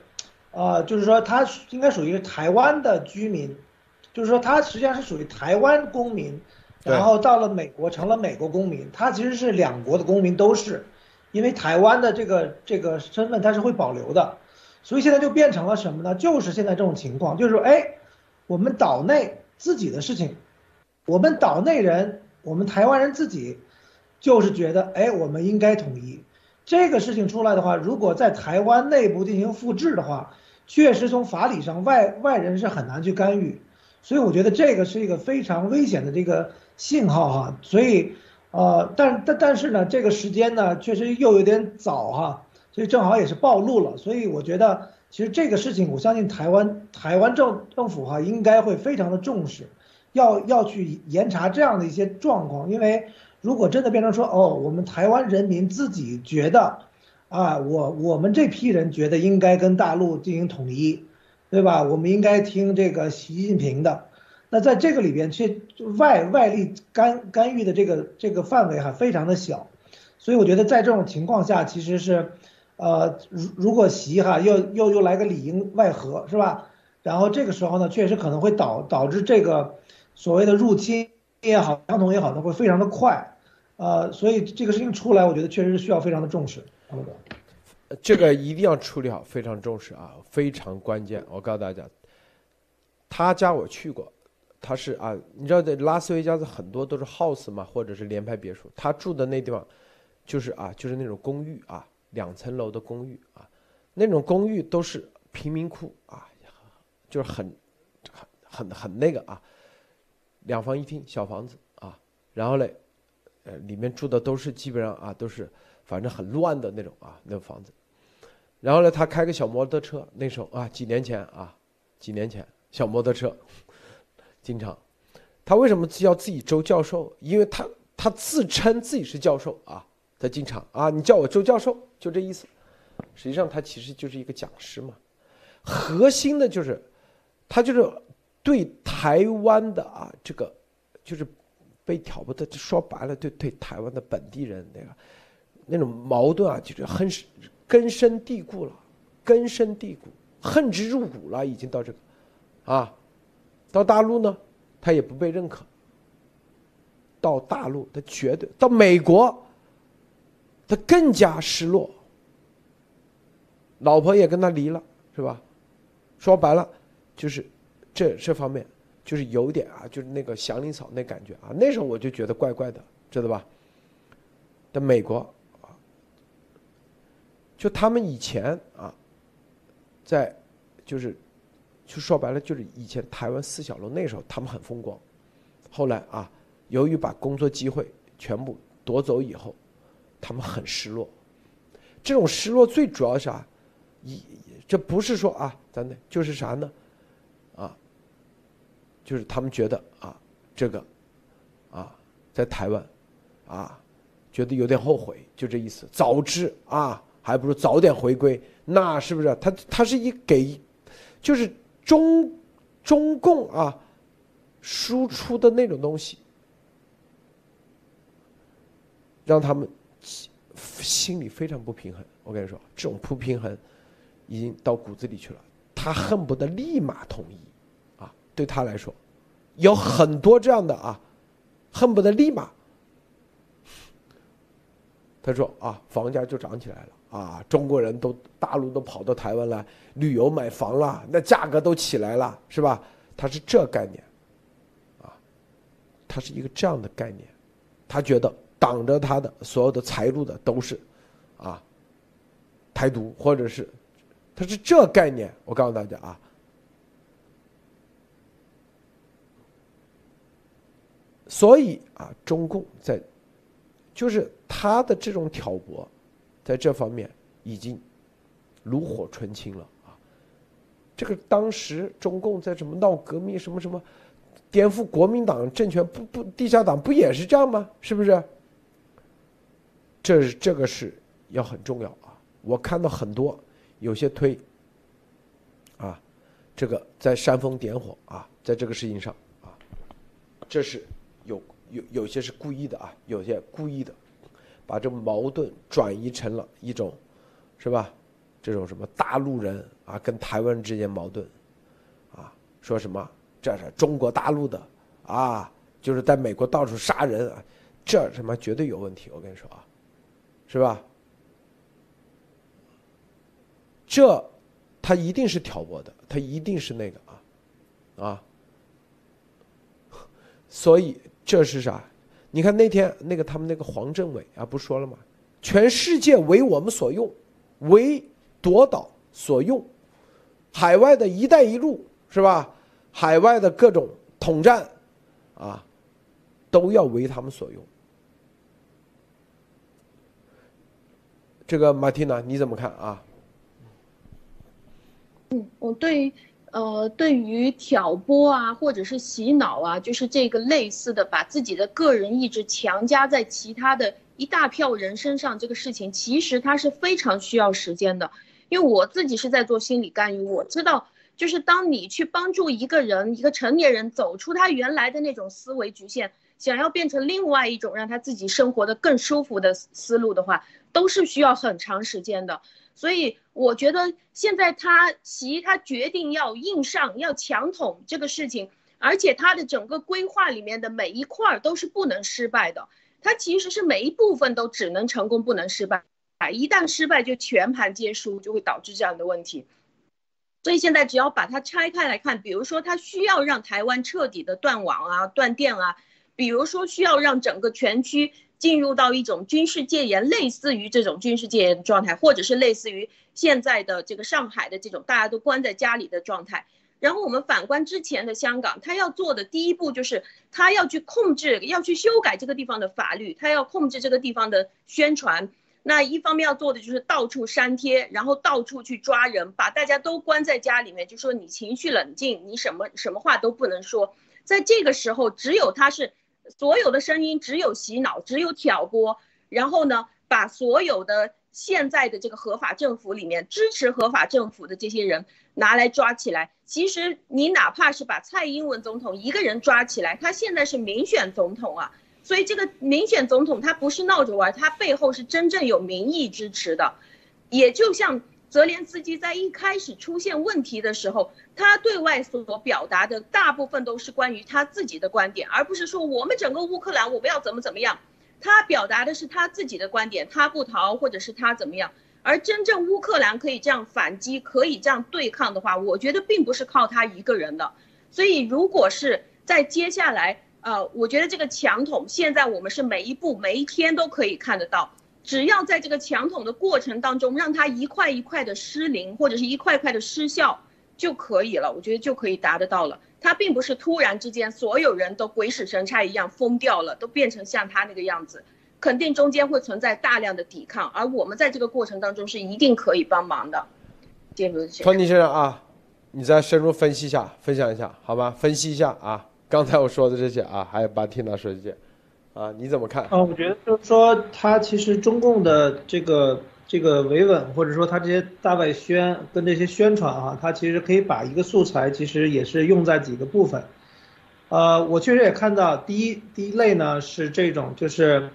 呃，就是说他应该属于台湾的居民，就是说他实际上是属于台湾公民，然后到了美国成了美国公民，他其实是两国的公民都是，因为台湾的这个这个身份他是会保留的，所以现在就变成了什么呢？就是现在这种情况，就是说，哎，我们岛内自己的事情，我们岛内人，我们台湾人自己，就是觉得，哎，我们应该统一。这个事情出来的话，如果在台湾内部进行复制的话，确实从法理上外外人是很难去干预，所以我觉得这个是一个非常危险的这个信号哈。所以，呃，但但但是呢，这个时间呢确实又有点早哈，所以正好也是暴露了。所以我觉得其实这个事情，我相信台湾台湾政政府哈应该会非常的重视，要要去严查这样的一些状况，因为。如果真的变成说哦，我们台湾人民自己觉得，啊，我我们这批人觉得应该跟大陆进行统一，对吧？我们应该听这个习近平的。那在这个里边，却外外力干干预的这个这个范围还非常的小，所以我觉得在这种情况下，其实是，呃，如如果习哈又又又来个里应外合，是吧？然后这个时候呢，确实可能会导导致这个所谓的入侵。也好，相同也好，那会非常的快，呃，所以这个事情出来，我觉得确实是需要非常的重视。这个一定要处理好，非常重视啊，非常关键。我告诉大家，他家我去过，他是啊，你知道在拉斯维加斯很多都是 house 嘛，或者是联排别墅，他住的那地方，就是啊，就是那种公寓啊，两层楼的公寓啊，那种公寓都是贫民窟啊，就是很很很很那个啊。两房一厅小房子啊，然后嘞，呃，里面住的都是基本上啊，都是反正很乱的那种啊，那种房子。然后呢，他开个小摩托车，那时候啊，几年前啊，几年前小摩托车，经常。他为什么叫自己周教授？因为他他自称自己是教授啊，他经常啊，你叫我周教授，就这意思。实际上他其实就是一个讲师嘛。核心的就是，他就是对台湾的啊这个，就是被挑拨的，说白了，对对台湾的本地人那个那种矛盾啊，就是很根深蒂固了，根深蒂固，恨之入骨了，已经到这个，啊，到大陆呢，他也不被认可。到大陆，他绝对到美国，他更加失落，老婆也跟他离了，是吧？说白了，就是这这方面，就是有点啊，就是那个祥林嫂那感觉啊。那时候我就觉得怪怪的，知道吧？在美国，就他们以前啊，在就是就说白了，就是以前台湾四小龙那时候他们很风光，后来啊，由于把工作机会全部夺走以后，他们很失落。这种失落最主要是啥？一。这不是说啊，咱的就是啥呢？啊，就是他们觉得啊，这个啊，在台湾啊，觉得有点后悔，就这意思。早知啊，还不如早点回归。那是不是？他他是一给，就是中中共啊输出的那种东西，让他们心里非常不平衡。我跟你说，这种不平衡。已经到骨子里去了，他恨不得立马统一，啊，对他来说，有很多这样的啊，恨不得立马。他说啊，房价就涨起来了啊，中国人都大陆都跑到台湾来旅游买房了，那价格都起来了，是吧？他是这概念，啊，他是一个这样的概念，他觉得挡着他的所有的财路的都是，啊，台独或者是。他是这概念，我告诉大家啊。所以啊，中共在，就是他的这种挑拨，在这方面已经炉火纯青了啊。这个当时中共在什么闹革命，什么什么颠覆国民党政权，不不，地下党不也是这样吗？是不是？这是这个是要很重要啊。我看到很多。有些推，啊，这个在煽风点火啊，在这个事情上啊，这是有有有些是故意的啊，有些故意的，把这矛盾转移成了一种，是吧？这种什么大陆人啊跟台湾之间矛盾，啊，说什么这是中国大陆的啊，就是在美国到处杀人啊，这什么绝对有问题，我跟你说啊，是吧？这，他一定是挑拨的，他一定是那个啊，啊，所以这是啥？你看那天那个他们那个黄政委啊，不说了吗？全世界为我们所用，为夺岛所用，海外的一带一路是吧？海外的各种统战，啊，都要为他们所用。这个马蒂娜你怎么看啊？嗯，我对于，呃，对于挑拨啊，或者是洗脑啊，就是这个类似的，把自己的个人意志强加在其他的一大票人身上，这个事情其实它是非常需要时间的。因为我自己是在做心理干预，我知道，就是当你去帮助一个人，一个成年人走出他原来的那种思维局限，想要变成另外一种让他自己生活的更舒服的思路的话，都是需要很长时间的。所以我觉得现在他习他决定要硬上要强统这个事情，而且他的整个规划里面的每一块儿都是不能失败的，他其实是每一部分都只能成功不能失败，啊一旦失败就全盘皆输，就会导致这样的问题。所以现在只要把它拆开来看，比如说他需要让台湾彻底的断网啊、断电啊，比如说需要让整个全区。进入到一种军事戒严，类似于这种军事戒严状态，或者是类似于现在的这个上海的这种大家都关在家里的状态。然后我们反观之前的香港，他要做的第一步就是他要去控制，要去修改这个地方的法律，他要控制这个地方的宣传。那一方面要做的就是到处删帖，然后到处去抓人，把大家都关在家里面，就说你情绪冷静，你什么什么话都不能说。在这个时候，只有他是。所有的声音只有洗脑，只有挑拨，然后呢，把所有的现在的这个合法政府里面支持合法政府的这些人拿来抓起来。其实你哪怕是把蔡英文总统一个人抓起来，他现在是民选总统啊，所以这个民选总统他不是闹着玩，他背后是真正有民意支持的。也就像泽连斯基在一开始出现问题的时候，他对外所表达的大部分都是关于他自己的观点，而不是说我们整个乌克兰我们要怎么怎么样。他表达的是他自己的观点，他不逃，或者是他怎么样。而真正乌克兰可以这样反击，可以这样对抗的话，我觉得并不是靠他一个人的。所以，如果是在接下来，呃，我觉得这个强统现在我们是每一步每一天都可以看得到，只要在这个强统的过程当中，让它一块一块的失灵，或者是一块块的失效就可以了。我觉得就可以达得到了。他并不是突然之间所有人都鬼使神差一样疯掉了，都变成像他那个样子。肯定中间会存在大量的抵抗，而我们在这个过程当中是一定可以帮忙的。托尼先生啊，你再深入分析一下，分享一下好吗？分析一下啊，刚才我说的这些啊，还有巴蒂娜说这些啊，你怎么看？啊，我觉得就是说，他其实中共的这个这个维稳，或者说他这些大外宣跟这些宣传啊，他其实可以把一个素材，其实也是用在几个部分。呃，我确实也看到，第一第一类呢是这种，就是。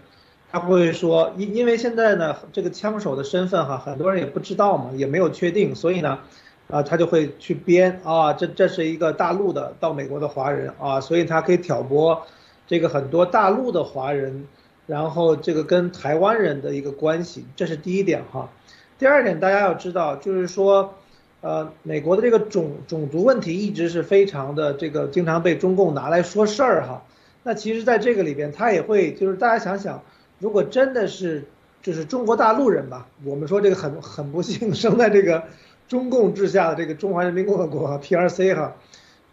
他不会说，因因为现在呢，这个枪手的身份哈，很多人也不知道嘛，也没有确定，所以呢，啊，他就会去编啊，这这是一个大陆的到美国的华人啊，所以他可以挑拨这个很多大陆的华人，然后这个跟台湾人的一个关系，这是第一点哈。第二点，大家要知道，就是说，呃，美国的这个种种族问题一直是非常的这个经常被中共拿来说事儿哈。那其实在这个里边，他也会就是大家想想。如果真的是就是中国大陆人吧，我们说这个很很不幸生在这个中共治下的这个中华人民共和国 PRC 哈，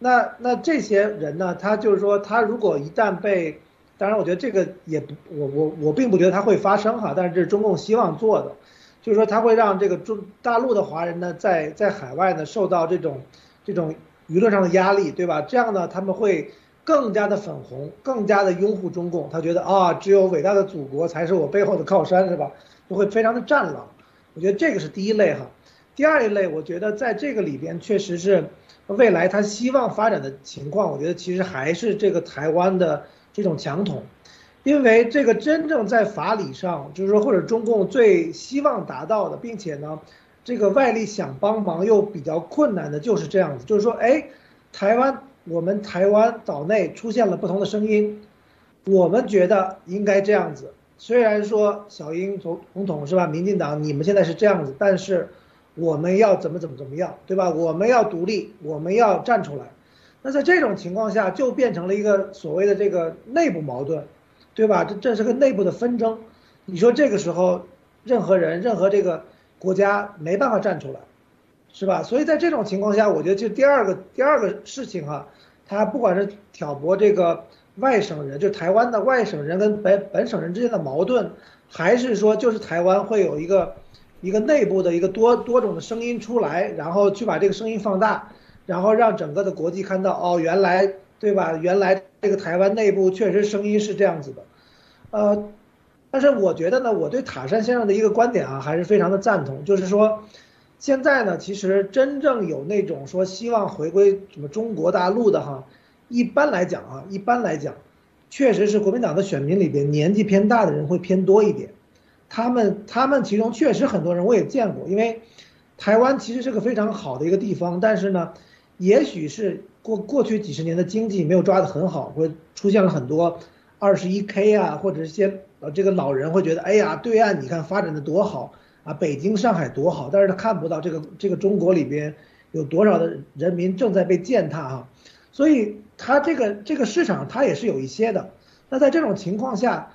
那那这些人呢，他就是说他如果一旦被，当然我觉得这个也不我我我并不觉得他会发生哈，但是这是中共希望做的，就是说他会让这个中大陆的华人呢在在海外呢受到这种这种舆论上的压力，对吧？这样呢他们会。更加的粉红，更加的拥护中共，他觉得啊，只有伟大的祖国才是我背后的靠山，是吧？就会非常的战狼。我觉得这个是第一类哈。第二一类，我觉得在这个里边确实是未来他希望发展的情况。我觉得其实还是这个台湾的这种强统，因为这个真正在法理上，就是说或者中共最希望达到的，并且呢，这个外力想帮忙又比较困难的，就是这样子，就是说，哎，台湾。我们台湾岛内出现了不同的声音，我们觉得应该这样子。虽然说小英总总统是吧，民进党你们现在是这样子，但是我们要怎么怎么怎么样，对吧？我们要独立，我们要站出来。那在这种情况下，就变成了一个所谓的这个内部矛盾，对吧？这这是个内部的纷争。你说这个时候，任何人、任何这个国家没办法站出来。是吧？所以在这种情况下，我觉得就第二个第二个事情哈，他不管是挑拨这个外省人，就台湾的外省人跟本本省人之间的矛盾，还是说就是台湾会有一个一个内部的一个多多种的声音出来，然后去把这个声音放大，然后让整个的国际看到哦，原来对吧？原来这个台湾内部确实声音是这样子的，呃，但是我觉得呢，我对塔山先生的一个观点啊，还是非常的赞同，就是说。现在呢，其实真正有那种说希望回归什么中国大陆的哈，一般来讲啊，一般来讲，确实是国民党的选民里边年纪偏大的人会偏多一点，他们他们其中确实很多人我也见过，因为台湾其实是个非常好的一个地方，但是呢，也许是过过去几十年的经济没有抓得很好，会出现了很多二十一 K 啊，或者是些呃这个老人会觉得，哎呀，对岸你看发展的多好。啊，北京、上海多好，但是他看不到这个这个中国里边有多少的人民正在被践踏啊，所以他这个这个市场他也是有一些的。那在这种情况下，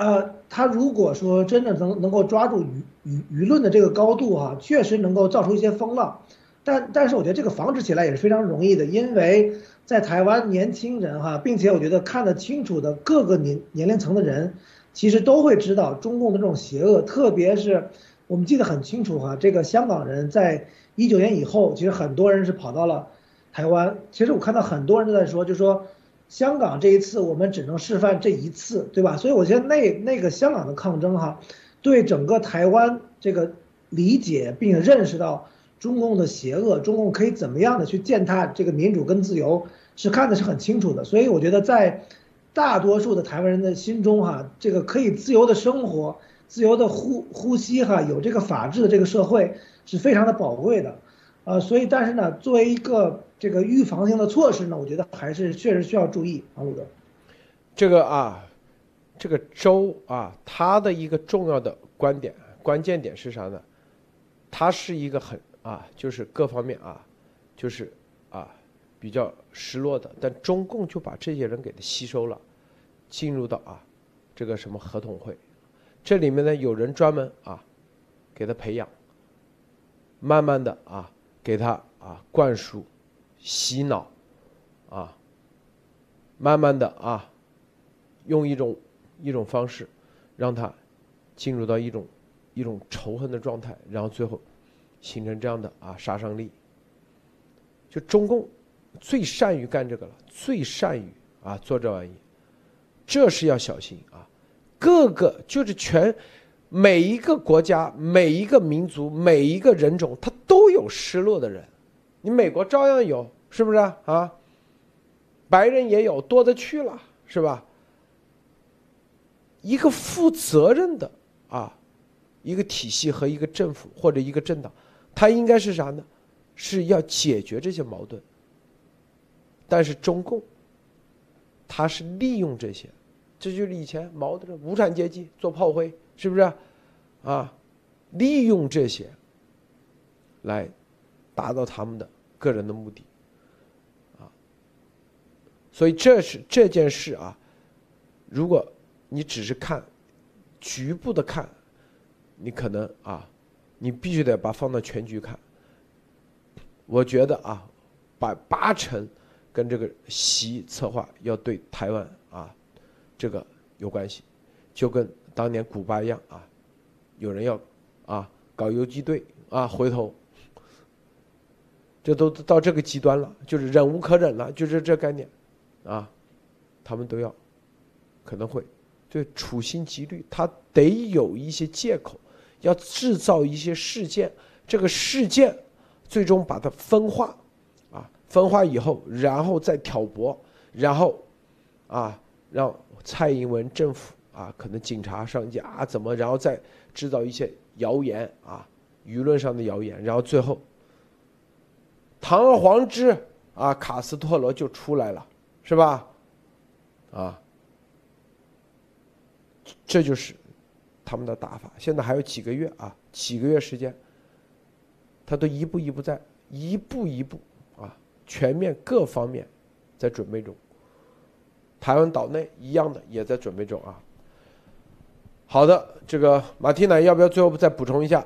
呃，他如果说真的能能够抓住舆舆舆论的这个高度哈，确实能够造出一些风浪，但但是我觉得这个防止起来也是非常容易的，因为在台湾年轻人哈，并且我觉得看得清楚的各个年年龄层的人，其实都会知道中共的这种邪恶，特别是。我们记得很清楚哈，这个香港人在一九年以后，其实很多人是跑到了台湾。其实我看到很多人都在说，就说香港这一次我们只能示范这一次，对吧？所以我觉得那那个香港的抗争哈，对整个台湾这个理解并认识到中共的邪恶，中共可以怎么样的去践踏这个民主跟自由，是看的是很清楚的。所以我觉得在大多数的台湾人的心中，哈，这个可以自由的生活、自由的呼呼吸，哈，有这个法治的这个社会是非常的宝贵的。呃，所以但是呢，作为一个这个预防性的措施呢，我觉得还是确实需要注意，啊鲁德。这个啊，这个州啊，它的一个重要的观点、关键点是啥呢？它是一个很啊，就是各方面啊，就是啊比较失落的，但中共就把这些人给他吸收了，进入到啊这个什么合同会，这里面呢有人专门啊给他培养，慢慢的啊。给他啊灌输、洗脑，啊，慢慢的啊，用一种一种方式，让他进入到一种一种仇恨的状态，然后最后形成这样的啊杀伤力。就中共最善于干这个了，最善于啊做这玩意，这是要小心啊。各个就是全。每一个国家、每一个民族、每一个人种，他都有失落的人。你美国照样有，是不是啊？白人也有，多的去了，是吧？一个负责任的啊，一个体系和一个政府或者一个政党，它应该是啥呢？是要解决这些矛盾。但是中共，他是利用这些，这就是以前毛的无产阶级做炮灰。是不是啊？利用这些来达到他们的个人的目的啊。所以这是这件事啊。如果你只是看局部的看，你可能啊，你必须得把放到全局看。我觉得啊，把八成跟这个习策划要对台湾啊这个有关系，就跟。当年古巴一样啊，有人要啊搞游击队啊，回头这都到这个极端了，就是忍无可忍了，就是这概念啊，他们都要可能会对处心积虑，他得有一些借口，要制造一些事件，这个事件最终把它分化啊，分化以后，然后再挑拨，然后啊让蔡英文政府。啊，可能警察上街啊，怎么，然后再制造一些谣言啊，舆论上的谣言，然后最后堂而皇之啊，卡斯特罗就出来了，是吧？啊，这就是他们的打法。现在还有几个月啊，几个月时间，他都一步一步在一步一步啊，全面各方面在准备中。台湾岛内一样的也在准备中啊。好的，这个马蒂娜要不要最后再补充一下？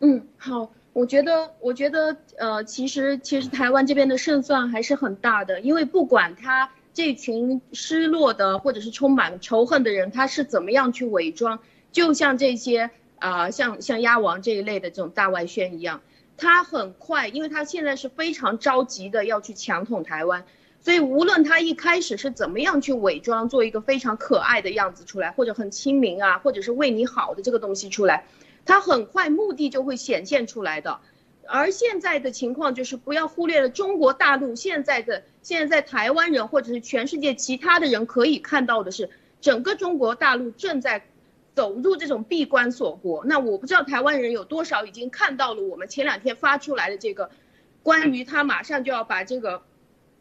嗯，好，我觉得，我觉得，呃，其实，其实台湾这边的胜算还是很大的，因为不管他这群失落的或者是充满仇恨的人，他是怎么样去伪装，就像这些啊，像像鸭王这一类的这种大外宣一样，他很快，因为他现在是非常着急的要去强统台湾。所以，无论他一开始是怎么样去伪装，做一个非常可爱的样子出来，或者很亲民啊，或者是为你好的这个东西出来，他很快目的就会显现出来的。而现在的情况就是，不要忽略了中国大陆现在的现在在台湾人或者是全世界其他的人可以看到的是，整个中国大陆正在走入这种闭关锁国。那我不知道台湾人有多少已经看到了我们前两天发出来的这个，关于他马上就要把这个。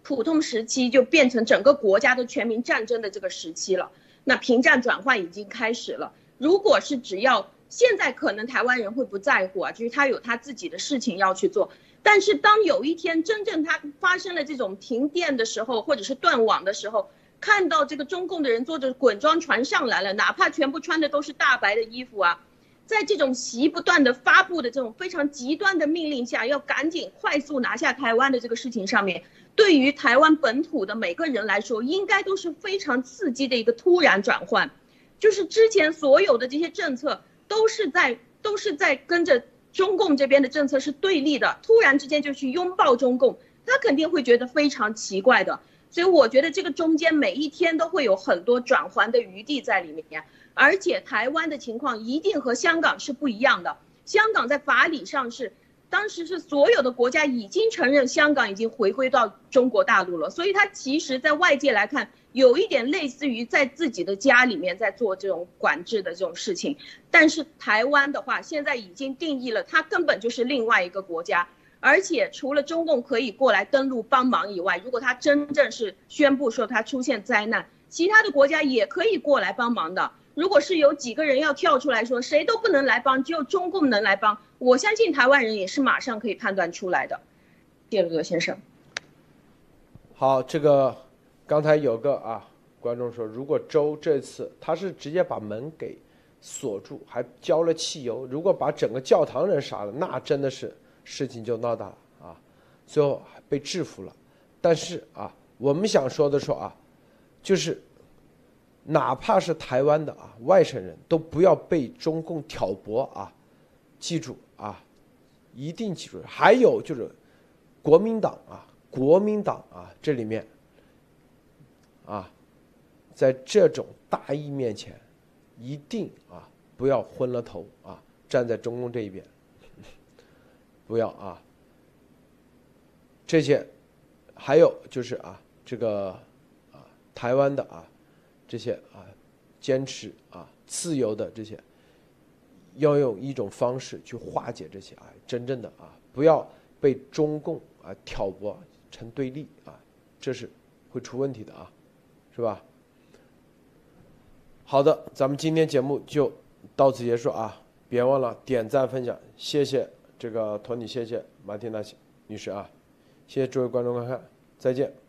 普通时期就变成整个国家的全民战争的这个时期了，那平战转换已经开始了。如果是只要现在可能台湾人会不在乎啊，就是他有他自己的事情要去做。但是当有一天真正他发生了这种停电的时候，或者是断网的时候，看到这个中共的人坐着滚装船上来了，哪怕全部穿的都是大白的衣服啊，在这种习不断的发布的这种非常极端的命令下，要赶紧快速拿下台湾的这个事情上面。对于台湾本土的每个人来说，应该都是非常刺激的一个突然转换，就是之前所有的这些政策都是在都是在跟着中共这边的政策是对立的，突然之间就去拥抱中共，他肯定会觉得非常奇怪的。所以我觉得这个中间每一天都会有很多转换的余地在里面。而且台湾的情况一定和香港是不一样的。香港在法理上是，当时是所有的国家已经承认香港已经回归到中国大陆了，所以它其实在外界来看，有一点类似于在自己的家里面在做这种管制的这种事情。但是台湾的话，现在已经定义了，它根本就是另外一个国家。而且除了中共可以过来登陆帮忙以外，如果他真正是宣布说他出现灾难，其他的国家也可以过来帮忙的。如果是有几个人要跳出来说谁都不能来帮，只有中共能来帮，我相信台湾人也是马上可以判断出来的。谢鲁德先生，好，这个刚才有个啊观众说，如果周这次他是直接把门给锁住，还浇了汽油，如果把整个教堂人杀了，那真的是。事情就闹大了啊，最后被制服了。但是啊，我们想说的说啊，就是哪怕是台湾的啊外省人都不要被中共挑拨啊，记住啊，一定记住。还有就是国民党啊，国民党啊这里面啊，在这种大义面前，一定啊不要昏了头啊，站在中共这一边。不要啊！这些，还有就是啊，这个啊，台湾的啊，这些啊，坚持啊自由的这些，要用一种方式去化解这些啊，真正的啊，不要被中共啊挑拨成对立啊，这是会出问题的啊，是吧？好的，咱们今天节目就到此结束啊！别忘了点赞分享，谢谢。这个托尼，谢谢马蒂娜女士啊，谢谢诸位观众观看，再见。